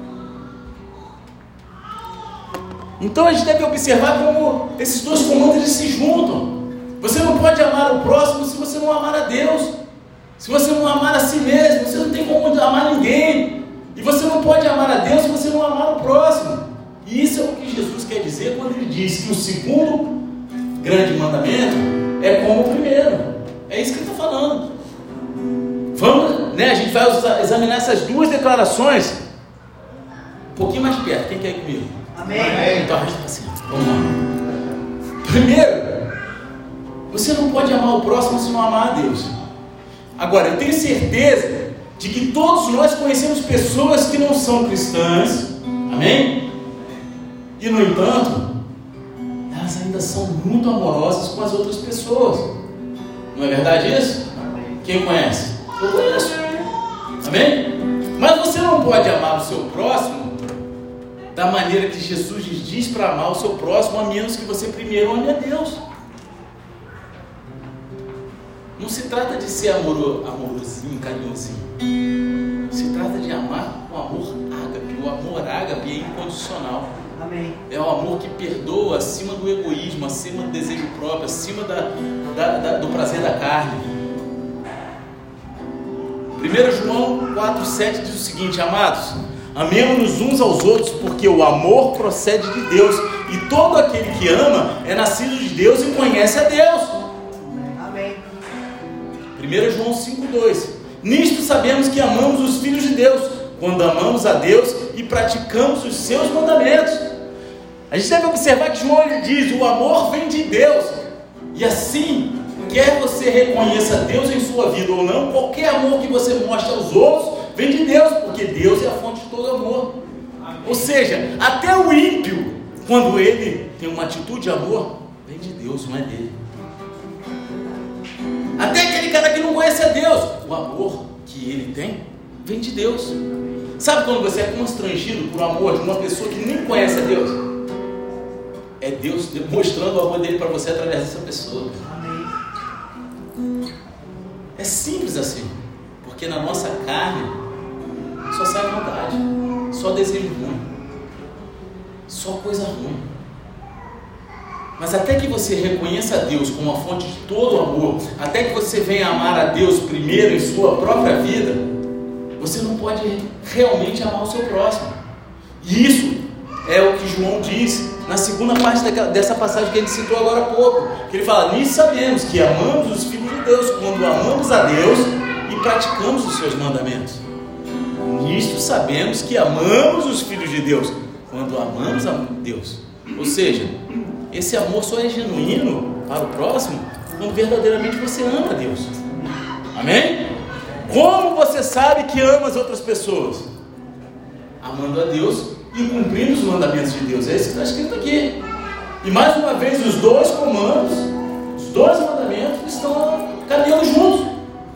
Então a gente deve observar como esses dois comandos se juntam. Você não pode amar o próximo se você não amar a Deus. Se você não amar a si mesmo, você não tem como amar ninguém. E você não pode amar a Deus se você não amar o próximo. E isso é o que Jesus quer dizer quando ele diz que o segundo grande mandamento é como o primeiro. É isso que ele está falando. Vamos, né? A gente vai examinar essas duas declarações um pouquinho mais perto. Quem quer ir comigo? Amém. Então a gente assim, vamos lá. Primeiro, você não pode amar o próximo se não amar a Deus. Agora, eu tenho certeza de que todos nós conhecemos pessoas que não são cristãs. Amém? E no entanto, elas ainda são muito amorosas com as outras pessoas. Não é verdade isso? Quem conhece? Eu conheço. Amém? Mas você não pode amar o seu próximo da maneira que Jesus diz para amar o seu próximo, a menos que você primeiro ame a Deus. Não se trata de ser amoro, amorosinho, carinhosinho. Se trata de amar com amor ágape. O amor ágape é incondicional. Amém. É o amor que perdoa acima do egoísmo, acima do desejo próprio, acima da, da, da, do prazer da carne. 1 João 4,7 diz o seguinte, amados, amemos-nos uns aos outros, porque o amor procede de Deus, e todo aquele que ama é nascido de Deus e conhece a Deus. Amém. 1 João 5,2 Nisto sabemos que amamos os filhos de Deus, quando amamos a Deus e praticamos os seus mandamentos. A gente deve observar que João ele diz: o amor vem de Deus. E assim, quer você reconheça Deus em sua vida ou não, qualquer amor que você mostre aos outros vem de Deus, porque Deus é a fonte de todo amor. Amém. Ou seja, até o ímpio, quando ele tem uma atitude de amor, vem de Deus, não é dele. Até aquele cara que não conhece a Deus, o amor que ele tem vem de Deus. Sabe quando você é constrangido por amor de uma pessoa que nem conhece a Deus? É Deus demonstrando o amor dele para você através dessa pessoa. É simples assim. Porque na nossa carne só sai maldade, só desejo ruim, só coisa ruim. Mas até que você reconheça a Deus como a fonte de todo amor, até que você venha amar a Deus primeiro em sua própria vida, você não pode realmente amar o seu próximo. E isso é o que João diz na segunda parte dessa passagem que ele citou agora há pouco. Que ele fala: Nisso sabemos que amamos os filhos de Deus quando amamos a Deus e praticamos os seus mandamentos. Nisto sabemos que amamos os filhos de Deus quando amamos a Deus. Ou seja, esse amor só é genuíno para o próximo quando verdadeiramente você ama a Deus. Amém? Como você sabe que ama as outras pessoas? Amando a Deus e cumprindo os mandamentos de Deus. É isso que está escrito aqui. E mais uma vez, os dois comandos, os dois mandamentos estão caminhando juntos.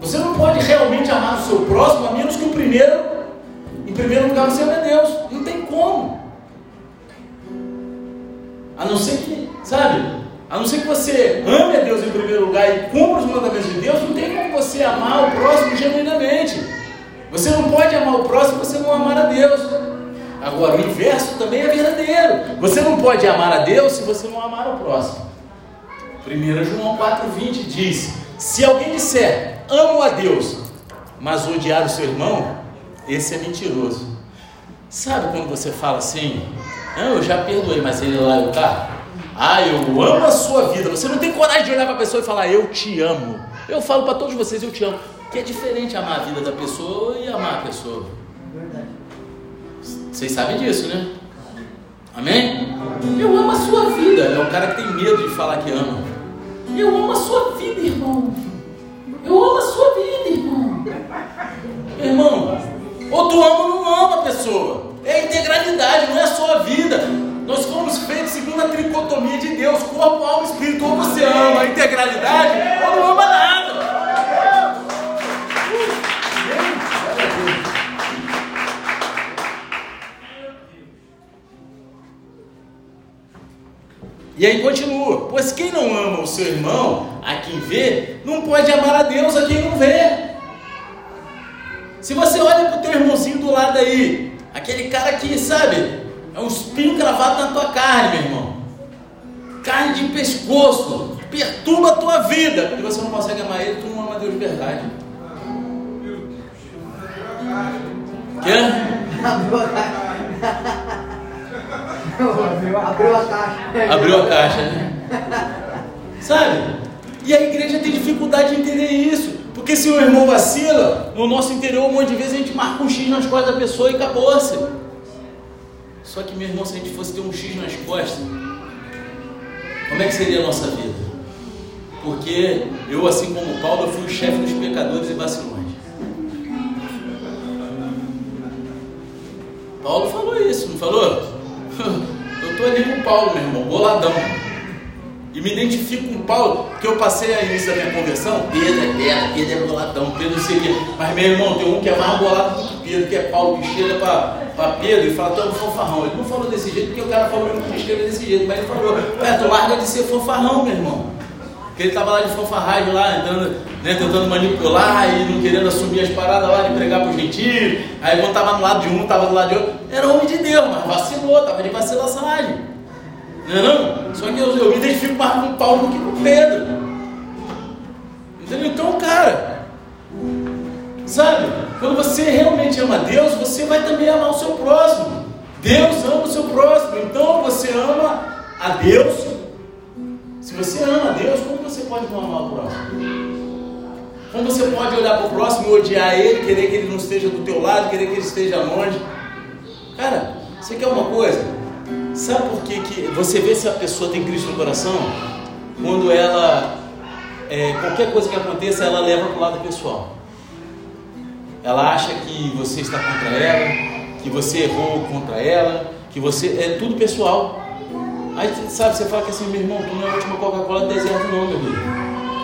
Você não pode realmente amar o seu próximo a menos que o primeiro, em primeiro lugar, você ame a Deus. Não tem como. A não ser que, sabe? A não ser que você ame a Deus em primeiro lugar e cumpra os mandamentos de Deus, não tem como você amar o próximo genuinamente. Você não pode amar o próximo se você não amar a Deus. Agora, o inverso também é verdadeiro. Você não pode amar a Deus se você não amar o próximo. 1 João 4,20 diz: Se alguém disser amo a Deus, mas odiar o seu irmão, esse é mentiroso. Sabe quando você fala assim? Não, eu já perdoei, mas ele lá eu tá. Ah, eu amo a sua vida. Você não tem coragem de olhar para a pessoa e falar eu te amo. Eu falo para todos vocês eu te amo. Que é diferente amar a vida da pessoa e amar a pessoa. Vocês sabem disso, né? Amém? Eu amo a sua vida. É o cara que tem medo de falar que ama. Eu amo a sua vida, irmão. Eu amo a sua vida, irmão. integralidade, ou não ama nada. E aí continua: Pois quem não ama o seu irmão, a quem vê, não pode amar a Deus a quem não vê. Se você olha para o teu irmãozinho do lado aí, aquele cara que, sabe, é um espinho cravado na tua carne, meu irmão. Carne de pescoço perturba a tua vida, e você não consegue amar ele, tu não ama Deus de verdade. Quê? Abriu a caixa. Abriu a caixa, né? Sabe? E a igreja tem dificuldade de entender isso. Porque se o irmão vacila, no nosso interior, um monte de vezes a gente marca um X nas costas da pessoa e acabou-se. Só que, meu irmão, se a gente fosse ter um X nas costas, como é que seria a nossa vida? Porque eu, assim como Paulo, fui o chefe dos pecadores e vacilões. Paulo falou isso, não falou? Eu estou ali com Paulo, meu irmão, boladão. E me identifico com Paulo, porque eu passei a início da minha conversão, Pedro é pedra, Pedro é boladão, Pedro quê. Mas meu irmão, tem um que é mais bolado do que Pedro, que é Paulo, que chega para Pedro e fala, tu é um fanfarrão. Ele não falou desse jeito, porque o cara falou que escreve desse jeito, mas ele falou, tu larga de ser fanfarrão, meu irmão. Porque ele estava lá de fanfarragem lá, entrando, né, tentando manipular e não querendo assumir as paradas lá de pregar para os. Aí quando estava do lado de um, estava do lado de outro. Era homem de Deus, mas vacilou, estava de vacilaçãoagem. Não é não? Só que eu, eu me identifico mais com Paulo do que com Pedro. Entendeu? Então, cara, sabe? Quando você realmente ama Deus, você vai também amar o seu próximo. Deus ama o seu próximo. Então você ama a Deus você pode olhar para o próximo e odiar ele, querer que ele não esteja do teu lado, querer que ele esteja longe? Cara, você quer uma coisa? Sabe por que, que você vê se a pessoa tem Cristo no coração? Quando ela, é, qualquer coisa que aconteça, ela leva para o lado pessoal. Ela acha que você está contra ela, que você errou contra ela, que você. É tudo pessoal. Aí, sabe, você fala que assim, meu irmão, tu não é a última Coca-Cola do deserto, não, meu filho.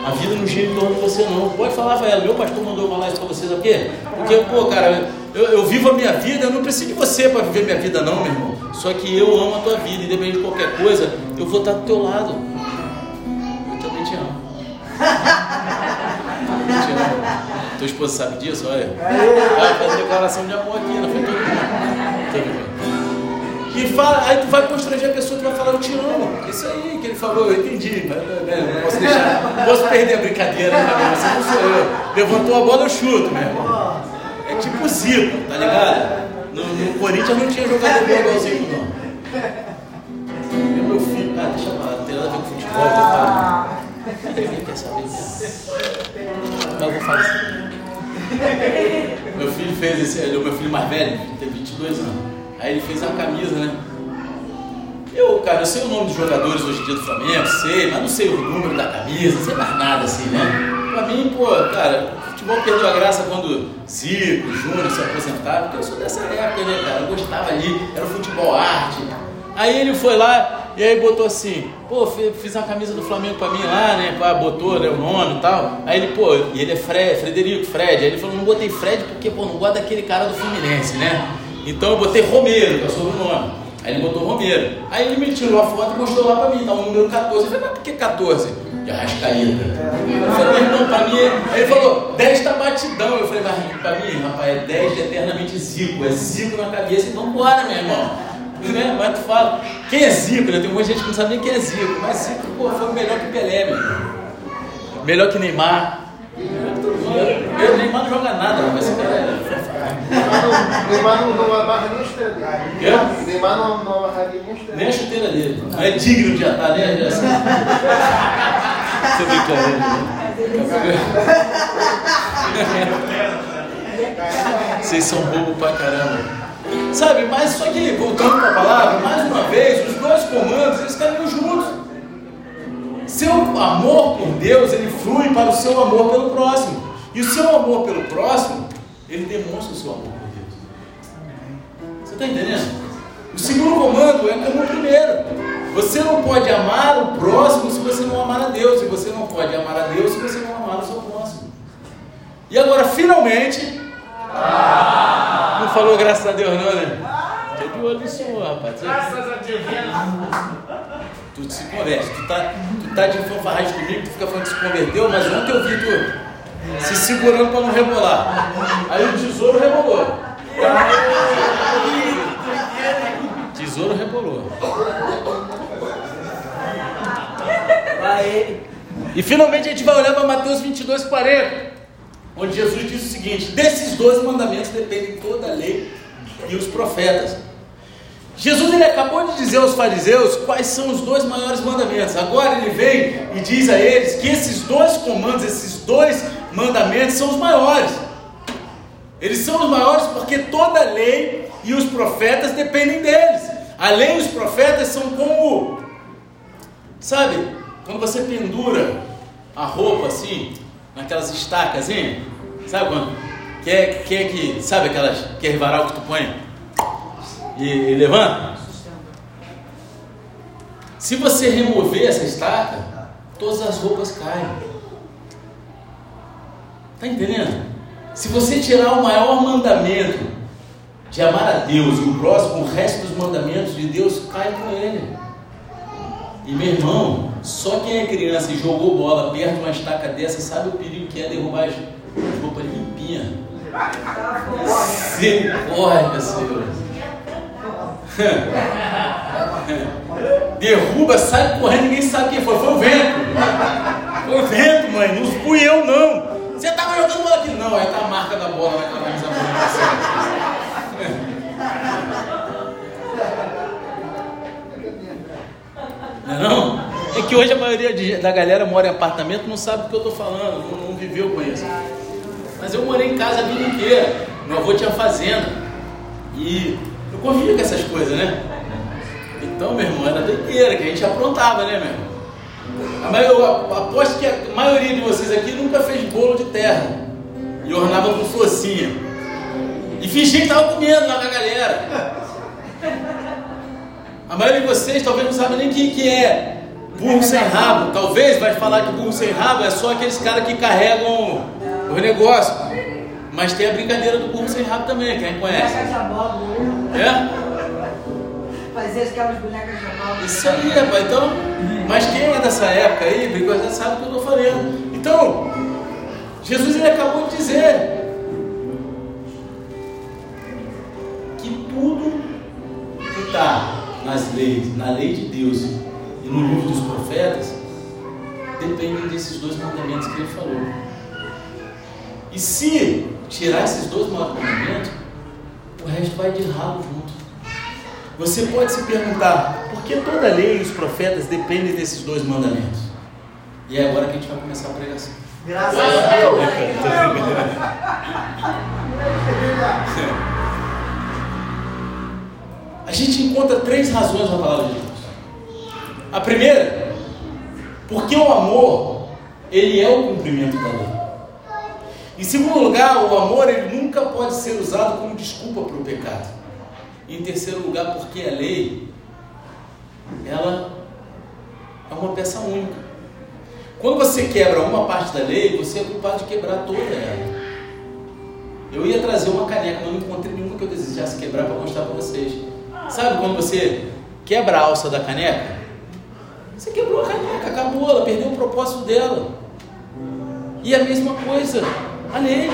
A vida não gira em torno de você, não. Pode falar para ela, meu pastor mandou falar isso para você, sabe por quê? Porque, pô, cara, eu, eu, vivo a minha vida, eu não preciso de você para viver minha vida, não, meu irmão. Só que eu amo a tua vida, independente de qualquer coisa, eu vou estar do teu lado. Eu também te amo. Eu te amo. Tua esposa sabe disso? Olha. Vai fazer declaração de amor aqui, não foi todo mundo. Todo mundo. E fala, aí tu vai constranger a pessoa, tu vai falar, eu te amo. Isso aí que ele falou, eu entendi. Mas, né, não posso deixar, não posso perder a brincadeira, né, você não sou eu. Levantou a bola, eu chuto, meu irmão. É tipo Zico, tá ligado? No, no Corinthians não tinha jogador bom igual Zico, não. É meu filho, ah, deixa eu não tem nada a ver com futebol, eu falo. Ninguém quer saber, Mas eu vou fazer. Meu filho fez esse, é o meu filho mais velho, tem 22 anos. Aí ele fez a camisa, né? Eu, cara, eu sei o nome dos jogadores hoje em dia do Flamengo, sei, mas não sei o número da camisa, não sei mais nada assim, né? Pra mim, pô, cara, o futebol perdeu a graça quando Zico, Júnior se aposentaram, porque eu sou dessa época, né, cara? Eu gostava ali, era o futebol arte. Aí ele foi lá e aí botou assim, pô, fiz uma camisa do Flamengo pra mim lá, né? Pá, botou né, o nome e tal. Aí ele, pô, e ele é Fred, Frederico, Fred. Aí ele falou, não botei Fred porque, pô, não gosto daquele cara do Fluminense, né? Então eu botei Romero, que é o sobrenome. Aí ele botou Romero. Aí ele me tirou a foto e mostrou lá pra mim, tá o número 14. Eu falei, mas por que 14? De Arrascaída. Eu falei, não, pra mim. Aí ele falou, 10 tá batidão. Eu falei, mas pra mim, rapaz, é 10 de eternamente Zico. É Zico na cabeça, então bora, meu irmão. Né? Mas tu fala, quem é Zico? Tem muita gente que não sabe nem quem é Zico. Mas Zico, pô, foi melhor que Pelé, meu irmão. Melhor que Neymar. O Neymar não joga nada, mas esse cara é. Neymar não, não amarra nem a chuteira dele. Neymar não, não amarraria nem a chuteira Nem a chuteira dele. Não é digno de atar, né? Você brincadeira. Vocês são bobo pra caramba. Sabe, mas só que voltando para a palavra, mais uma vez, os dois comandos, eles caminham juntos. Seu amor por Deus, ele flui para o seu amor pelo próximo. E o seu amor pelo próximo, ele demonstra o seu amor por Deus. Você está entendendo? O segundo comando é como o primeiro. Você não pode amar o próximo se você não amar a Deus. E você não pode amar a Deus se você não amar o seu próximo. E agora, finalmente. Ah! Não falou graças a Deus, não, né? Estou de olho no senhor, rapaz. Graças a Deus. tu se converte. Tu tá, tu tá de fanfarragem comigo, tu fica falando que se converteu, mas ontem eu vi tu se segurando para não rebolar. Aí o tesouro rebolou. Tesouro rebolou. E finalmente a gente vai olhar para Mateus 22, 40, onde Jesus diz o seguinte: desses dois mandamentos dependem toda a lei e os profetas. Jesus ele acabou de dizer aos fariseus quais são os dois maiores mandamentos. Agora ele vem e diz a eles que esses dois comandos, esses dois mandamentos são os maiores. Eles são os maiores porque toda a lei e os profetas dependem deles. A lei e os profetas são como, sabe, quando você pendura a roupa assim, naquelas estacas, hein? sabe quando? Quer, quer que, sabe aquelas, quer varal que tu põe e, e levanta? Se você remover essa estaca, todas as roupas caem. Está entendendo? Se você tirar o maior mandamento de amar a Deus e o próximo, o resto dos mandamentos de Deus cai com ele. E meu irmão, só quem é criança e jogou bola perto de uma estaca dessa sabe o perigo que é derrubar as roupas limpinhas. Misericórdia, Senhor. Derruba, sai correndo, ninguém sabe quem foi. Foi o vento. Foi o vento, mãe. Não fui eu, não. Você estava jogando bola aqui? Não, tá a marca da bola naquela camisa Não é não? É que hoje a maioria da galera mora em apartamento não sabe do que eu estou falando, não, não, viveu com isso. Mas eu morei em casa a vida inteira. Meu avô tinha fazenda. E eu convivia com essas coisas, né? Então, meu irmão, era doideira, que a gente aprontava, né, meu irmão? Eu aposto que a maioria de vocês aqui nunca fez bolo de terra e ornava com focinha. E fingia que estava comendo lá com a galera. A maioria de vocês talvez não sabe nem o que, que é burro sem rabo. Talvez vai falar que burro sem rabo é só aqueles caras que carregam o negócio. Mas tem a brincadeira do burro sem rabo também, quem conhece? É? Fazer aquelas bonecas de pau. Isso aí, rapaz. Então, mas quem é dessa época aí, brincou, sabe o que eu estou falando. Então, Jesus ele acabou de dizer que tudo que está nas leis, na lei de Deus e no livro dos profetas, depende desses dois mandamentos que ele falou. E se tirar esses dois mandamentos, o resto vai de ralo junto. Você pode se perguntar, por que toda a lei e os profetas dependem desses dois mandamentos? E é agora que a gente vai começar a pregação. Graças a Deus. A gente encontra três razões na palavra de Deus. A primeira, porque o amor, ele é o cumprimento da lei. Em segundo lugar, o amor ele nunca pode ser usado como desculpa para o pecado. Em terceiro lugar, porque a lei, ela é uma peça única. Quando você quebra uma parte da lei, você é culpado de quebrar toda ela. Eu ia trazer uma caneca, mas não encontrei nenhuma que eu desejasse quebrar para mostrar para vocês. Sabe quando você quebra a alça da caneca? Você quebrou a caneca, acabou, ela perdeu o propósito dela. E a mesma coisa, a lei.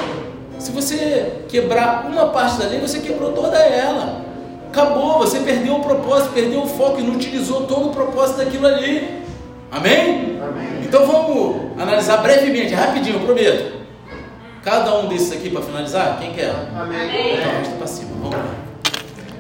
Se você quebrar uma parte da lei, você quebrou toda ela. Acabou, você perdeu o propósito, perdeu o foco e não utilizou todo o propósito daquilo ali. Amém? Amém. Então vamos analisar brevemente, rapidinho, eu prometo. Cada um desses aqui para finalizar, quem quer? Amém. Então vamos para cima, vamos lá.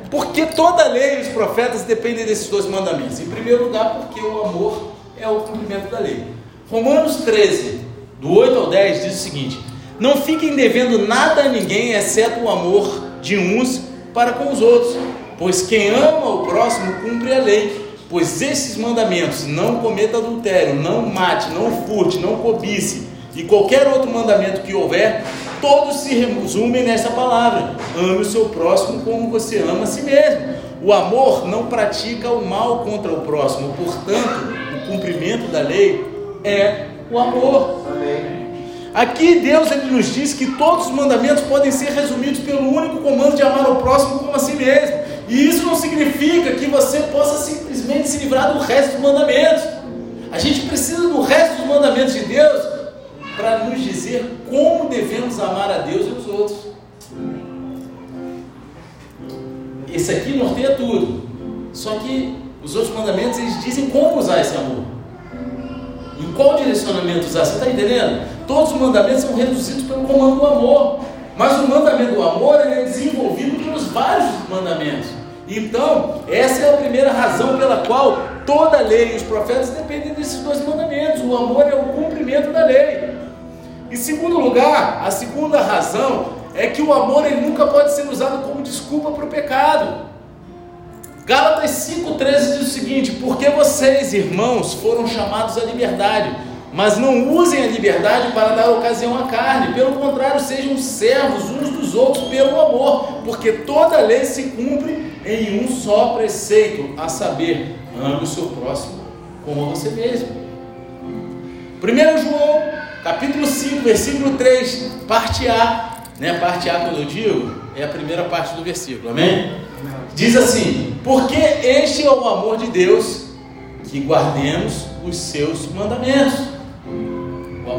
Porque toda lei e os profetas dependem desses dois mandamentos. Em primeiro lugar, porque o amor é o cumprimento da lei. Romanos 13, do 8 ao 10, diz o seguinte: Não fiquem devendo nada a ninguém, exceto o amor de uns para com os outros. Pois quem ama o próximo cumpre a lei. Pois esses mandamentos, não cometa adultério, não mate, não furte, não cobice, e qualquer outro mandamento que houver, todos se resumem nessa palavra: ame o seu próximo como você ama a si mesmo. O amor não pratica o mal contra o próximo, portanto, o cumprimento da lei é o amor. Amém. Aqui Deus ele nos diz que todos os mandamentos podem ser resumidos pelo único comando de amar o próximo como a si mesmo. E isso não significa que você possa simplesmente se livrar do resto dos mandamentos. A gente precisa do resto dos mandamentos de Deus para nos dizer como devemos amar a Deus e os outros. Esse aqui norteia tudo. Só que os outros mandamentos eles dizem como usar esse amor. Em qual direcionamento usar? Você está entendendo? Todos os mandamentos são reduzidos pelo comando do amor. Mas o mandamento do amor é desenvolvido pelos vários mandamentos. Então, essa é a primeira razão pela qual toda a lei e os profetas dependem desses dois mandamentos. O amor é o cumprimento da lei. Em segundo lugar, a segunda razão é que o amor ele nunca pode ser usado como desculpa para o pecado. Gálatas 5,13 diz o seguinte: Porque vocês, irmãos, foram chamados à liberdade, mas não usem a liberdade para dar ocasião à carne, pelo contrário, sejam servos uns dos outros pelo amor, porque toda lei se cumpre em um só preceito, a saber, ame o seu próximo como a você mesmo. 1 João, capítulo 5, versículo 3, parte A, né? Parte A, quando eu digo, é a primeira parte do versículo, amém? Diz assim: Porque este é o amor de Deus, que guardemos os seus mandamentos.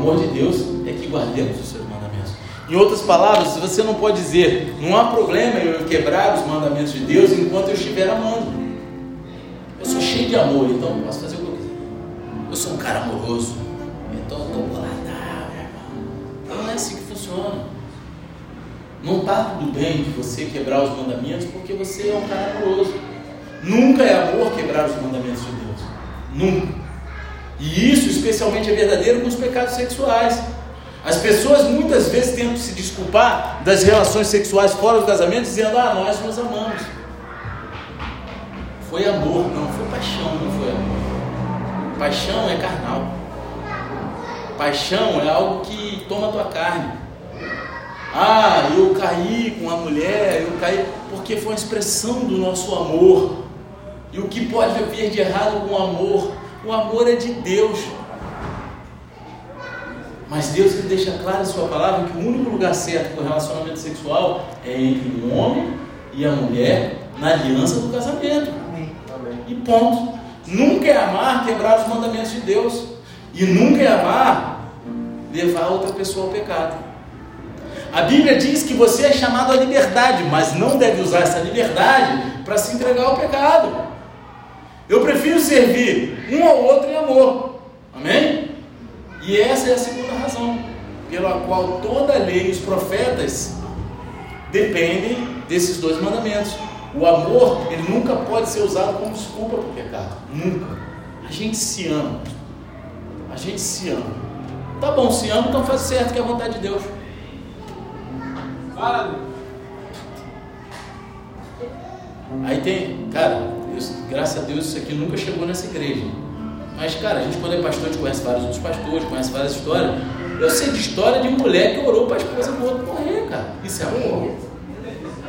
Amor de Deus é que guardemos os seus mandamentos. Em outras palavras, você não pode dizer, não há problema eu quebrar os mandamentos de Deus enquanto eu estiver amando. Eu sou cheio de amor, então eu posso fazer o que eu quiser. Eu sou um cara amoroso, então eu estou boladão, irmão. Não é assim que funciona. Não está tudo bem de você quebrar os mandamentos porque você é um cara amoroso. Nunca é amor quebrar os mandamentos de Deus. Nunca. E isso especialmente é verdadeiro com os pecados sexuais. As pessoas muitas vezes tentam se desculpar das relações sexuais fora do casamento, dizendo: Ah, nós nos amamos. Foi amor, não, foi paixão, não foi amor. Paixão é carnal. Paixão é algo que toma a tua carne. Ah, eu caí com a mulher, eu caí porque foi uma expressão do nosso amor. E o que pode haver de errado com o amor? O amor é de Deus. Mas Deus ele deixa claro em sua palavra que o único lugar certo para o relacionamento sexual é entre o homem e a mulher na aliança do casamento. Amém. E ponto. Nunca é amar quebrar os mandamentos de Deus. E nunca é amar levar outra pessoa ao pecado. A Bíblia diz que você é chamado à liberdade, mas não deve usar essa liberdade para se entregar ao pecado. Eu prefiro servir um ao outro em amor. Amém? E essa é a segunda razão pela qual toda a lei e os profetas dependem desses dois mandamentos. O amor, ele nunca pode ser usado como desculpa para o pecado. Nunca. A gente se ama. A gente se ama. Tá bom, se ama, então faz certo que é a vontade de Deus. Fala, Aí tem, cara, graças a Deus isso aqui nunca chegou nessa igreja. Mas, cara, a gente quando é pastor, a gente conhece vários outros pastores, conhece várias histórias. Eu sei de história de mulher que orou para a esposa do outro morrer, cara. Isso é amor.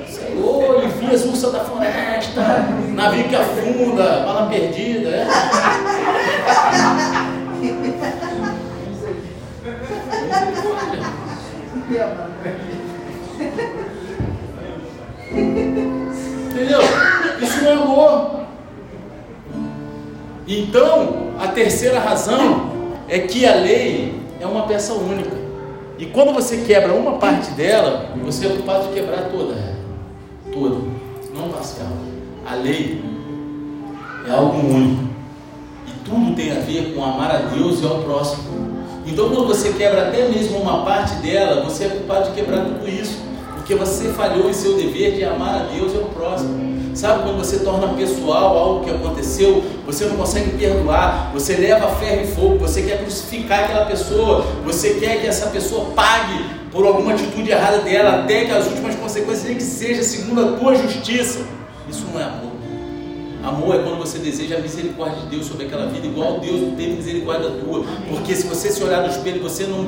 Senhor, envia as ursas da floresta, navio que afunda, bala perdida. É. Entendeu? Isso não é amor. Então, a terceira razão é que a lei é uma peça única. E quando você quebra uma parte dela, você é culpado de quebrar toda Toda. Não parcial. A lei é algo único. E tudo tem a ver com amar a Deus e ao próximo. Então, quando você quebra até mesmo uma parte dela, você é culpado de quebrar tudo isso, porque você falhou em seu dever de amar a Deus e ao próximo. Sabe quando você torna pessoal algo que aconteceu, você não consegue perdoar, você leva ferro e fogo, você quer crucificar aquela pessoa, você quer que essa pessoa pague por alguma atitude errada dela, até que as últimas consequências nem que seja segundo a tua justiça. Isso não é amor. Amor é quando você deseja a misericórdia de Deus sobre aquela vida, igual Deus teve misericórdia tua. Porque se você se olhar no espelho, você não.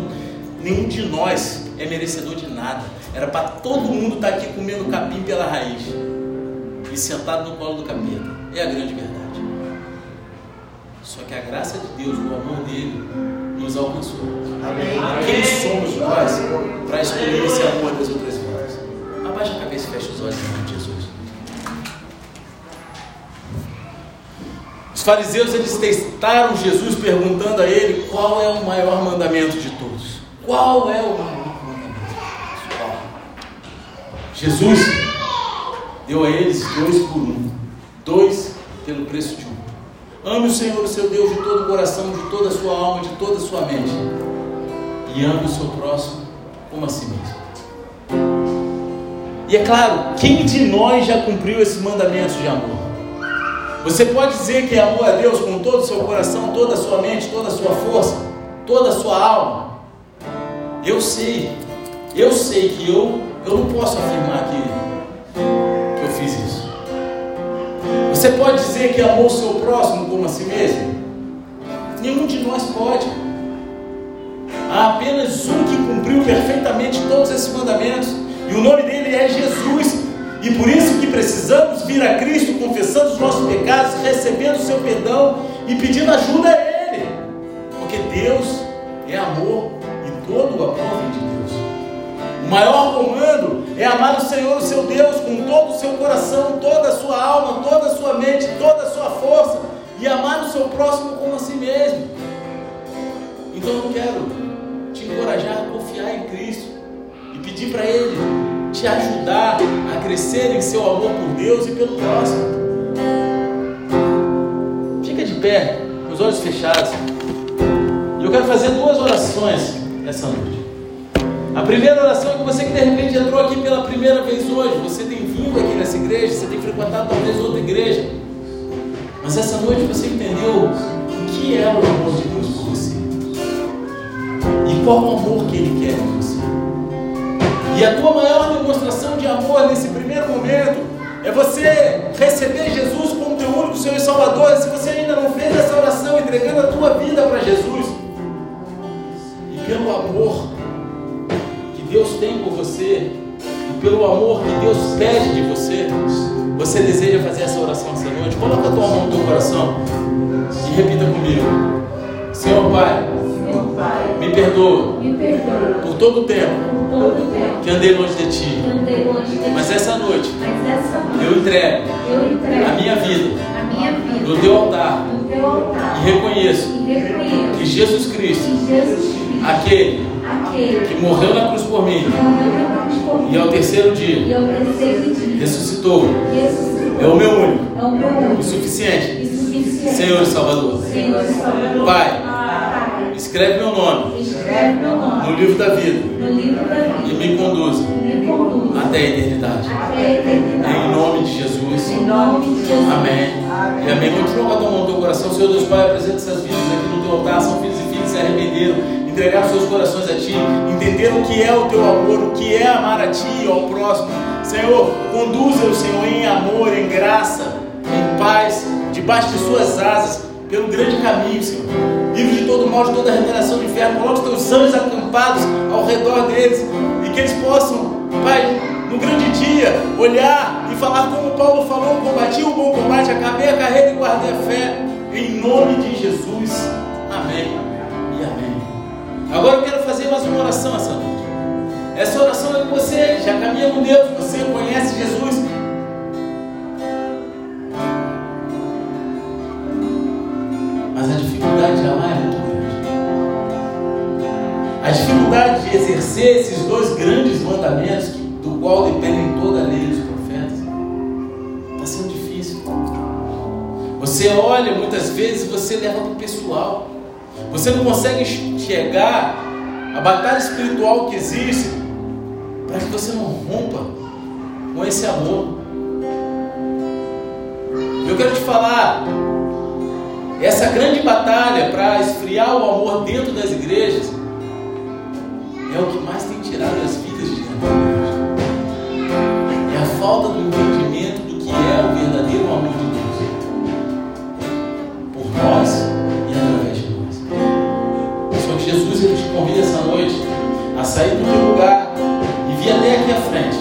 Nenhum de nós é merecedor de nada. Era para todo mundo estar tá aqui comendo capim pela raiz e sentado no colo do capeta. É a grande verdade. Só que a graça de Deus, o amor dele, nos alcançou. Amém. Quem somos nós para escolher esse amor das outras vidas? Abaixa a cabeça e fecha os olhos em nome de Jesus. fariseus eles testaram Jesus perguntando a ele qual é o maior mandamento de todos. Qual é o maior Jesus deu a eles dois por um, dois pelo preço de um. Ame o Senhor, o seu Deus, de todo o coração, de toda a sua alma, de toda a sua mente. E ame o seu próximo como a si mesmo. E é claro, quem de nós já cumpriu esses mandamentos de amor? Você pode dizer que amou a Deus com todo o seu coração, toda a sua mente, toda a sua força, toda a sua alma. Eu sei, eu sei que eu, eu não posso afirmar que, que eu fiz isso. Você pode dizer que amou o seu próximo como a si mesmo? Nenhum de nós pode. Há apenas um que cumpriu perfeitamente todos esses mandamentos, e o nome dele é Jesus. E por isso que precisamos vir a Cristo confessando os nossos pecados, recebendo o seu perdão e pedindo ajuda a Ele. Porque Deus é amor e todo o apoio de Deus. O maior comando é amar o Senhor, o seu Deus, com todo o seu coração, toda a sua alma, toda a sua mente, toda a sua força, e amar o seu próximo como a si mesmo. Então eu quero te encorajar a confiar em Cristo e pedir para Ele te ajudar a crescer em seu amor por Deus e pelo próximo. Fica de pé, com os olhos fechados. E eu quero fazer duas orações essa noite. A primeira oração é que você que de repente entrou aqui pela primeira vez hoje, você tem vindo aqui nessa igreja, você tem frequentado talvez outra igreja, mas essa noite você entendeu o que é o amor de Deus por você e qual o amor que Ele quer por você. E a tua maior demonstração de amor nesse primeiro momento é você receber Jesus como teu único Senhor e Salvador. Se você ainda não fez essa oração entregando a tua vida para Jesus, e pelo amor Deus tem por você, e pelo amor que Deus pede de você, você deseja fazer essa oração essa noite, coloca a tua mão no teu coração e repita comigo. Senhor Pai, Pai, me perdoa, me perdoa por todo o tempo, todo o tempo que andei longe de Ti. Longe de Mas, essa noite, Mas essa noite eu, entrego eu entrego a minha vida, a minha vida no, teu altar, no teu altar e, reconheço e reconheço que Jesus Cristo, que Jesus Cristo aquele que morreu na cruz por mim, e ao terceiro dia, ressuscitou, é o meu único, é o meu único e suficiente, Senhor e Salvador. Pai Escreve meu nome, no, livro da vida, e me conduza, até, a eternidade. Em nome de Jesus. Amém. E amém. Continua com a tua mão no teu coração. Senhor Deus Pai, apresenta essas vidas aqui no teu altar. São filhos e filhas que se arrependeram. Entregaram seus corações a Ti. Entenderam o que é o teu amor, o que é amar a Ti e ao próximo. Senhor, conduza-o, Senhor, em amor, em graça, em paz, debaixo de Suas asas, pelo grande caminho, Senhor livre de todo mal, de toda regeneração do inferno, coloque os teus anjos acampados ao redor deles, e que eles possam, Pai, no grande dia, olhar e falar como Paulo falou: combati o bom combate, acabei a carreira e guardei a fé, em nome de Jesus. Amém e amém. Agora eu quero fazer mais uma oração essa noite. Essa oração é que você já caminha com Deus, você conhece Jesus, dificuldade de amar é muito grande. A dificuldade de exercer esses dois grandes mandamentos, do qual dependem toda a lei dos profetas, está sendo difícil. Você olha muitas vezes você leva para o pessoal. Você não consegue enxergar a batalha espiritual que existe para que você não rompa com esse amor. Eu quero te falar, essa grande batalha para esfriar o amor dentro das igrejas é o que mais tem tirado as vidas de dentro da igreja. É a falta do entendimento do que é o verdadeiro amor de Deus por nós Jesus ele te convida essa noite a sair do teu lugar e vir até aqui à frente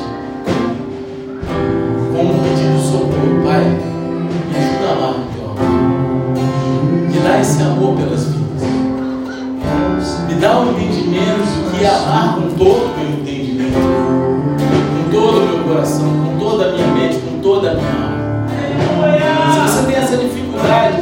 como um pedido de socorro, Pai. Me ajuda a amar dá esse amor pelas vidas. Me dá um entendimento do que é amar com todo o meu entendimento, com todo o meu coração, com toda a minha mente, com toda a minha alma. Se você tem essa dificuldade,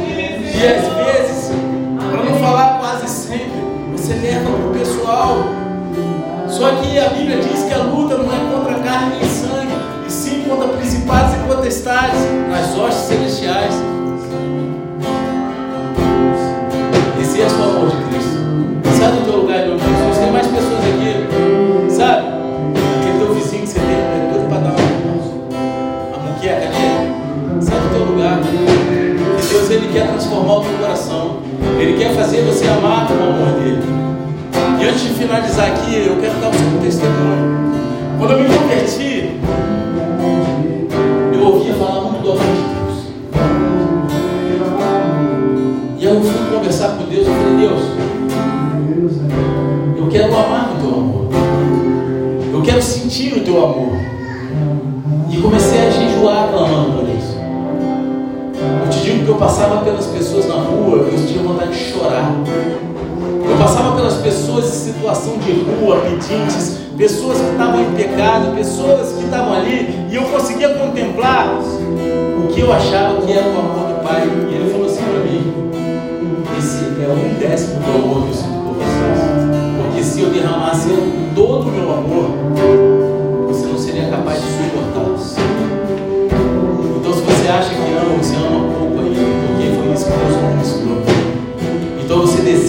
Só que a Bíblia diz que a luta não é contra carne nem sangue, e sim contra principados e potestades nas hostes celestiais. Esse é o amor de Cristo. Sai do teu lugar de onde Jesus. Tem mais pessoas aqui, sabe? Aquele teu vizinho que você tem, é doido para dar uma, uma muqueca nele. Sai do teu lugar. E Deus ele quer transformar o teu coração. Ele quer fazer você amar com o amor dele. E antes de finalizar aqui, eu quero dar um testemunho. Quando eu me converti, eu ouvia falar muito do amor de Deus. E aí eu fui conversar com Deus, eu falei, Deus, eu quero amar o teu amor. Eu quero sentir o teu amor. E comecei a jejuar clamando passava pelas pessoas na rua, eu tinha vontade de chorar. Eu passava pelas pessoas em situação de rua, pedintes, pessoas que estavam em pecado, pessoas que estavam ali, e eu conseguia contemplar o que eu achava que era o amor do Pai. E ele falou assim para mim: esse é um décimo do amor que eu sinto por vocês. Porque se eu derramasse todo o meu amor, você não seria capaz de suportar. Então, se você acha que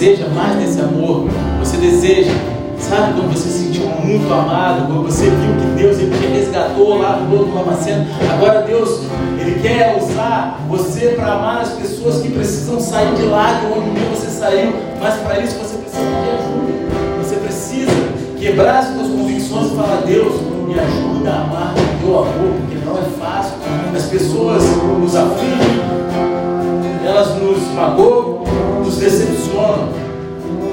deseja mais desse amor, você deseja, sabe quando você se sentiu muito amado, quando você viu que Deus ele te resgatou lá do outro Lamaceno, agora Deus ele quer usar você para amar as pessoas que precisam sair de lá de onde você saiu, mas para isso você precisa de ajuda, você precisa quebrar as suas convicções e falar, Deus, me ajuda a amar o teu amor, porque não é fácil, as pessoas nos afligem, elas nos magoam, decepcionam.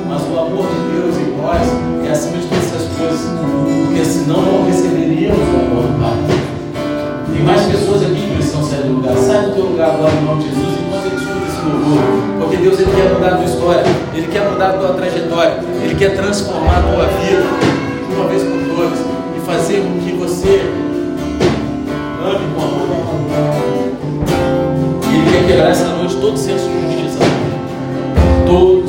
Mas o amor de Deus em nós é acima de todas essas coisas, porque senão não receberíamos o amor do Pai. Tem mais pessoas aqui que precisam sair do lugar. Sai do teu lugar agora em nome de Jesus enquanto ele escuta esse louvor. Porque Deus ele quer mudar a tua história, Ele quer mudar a tua trajetória, Ele quer transformar a tua vida de uma vez por todas e fazer com que você ame com amor. Ele quer quebrar essa noite todo senso de justiça. Todo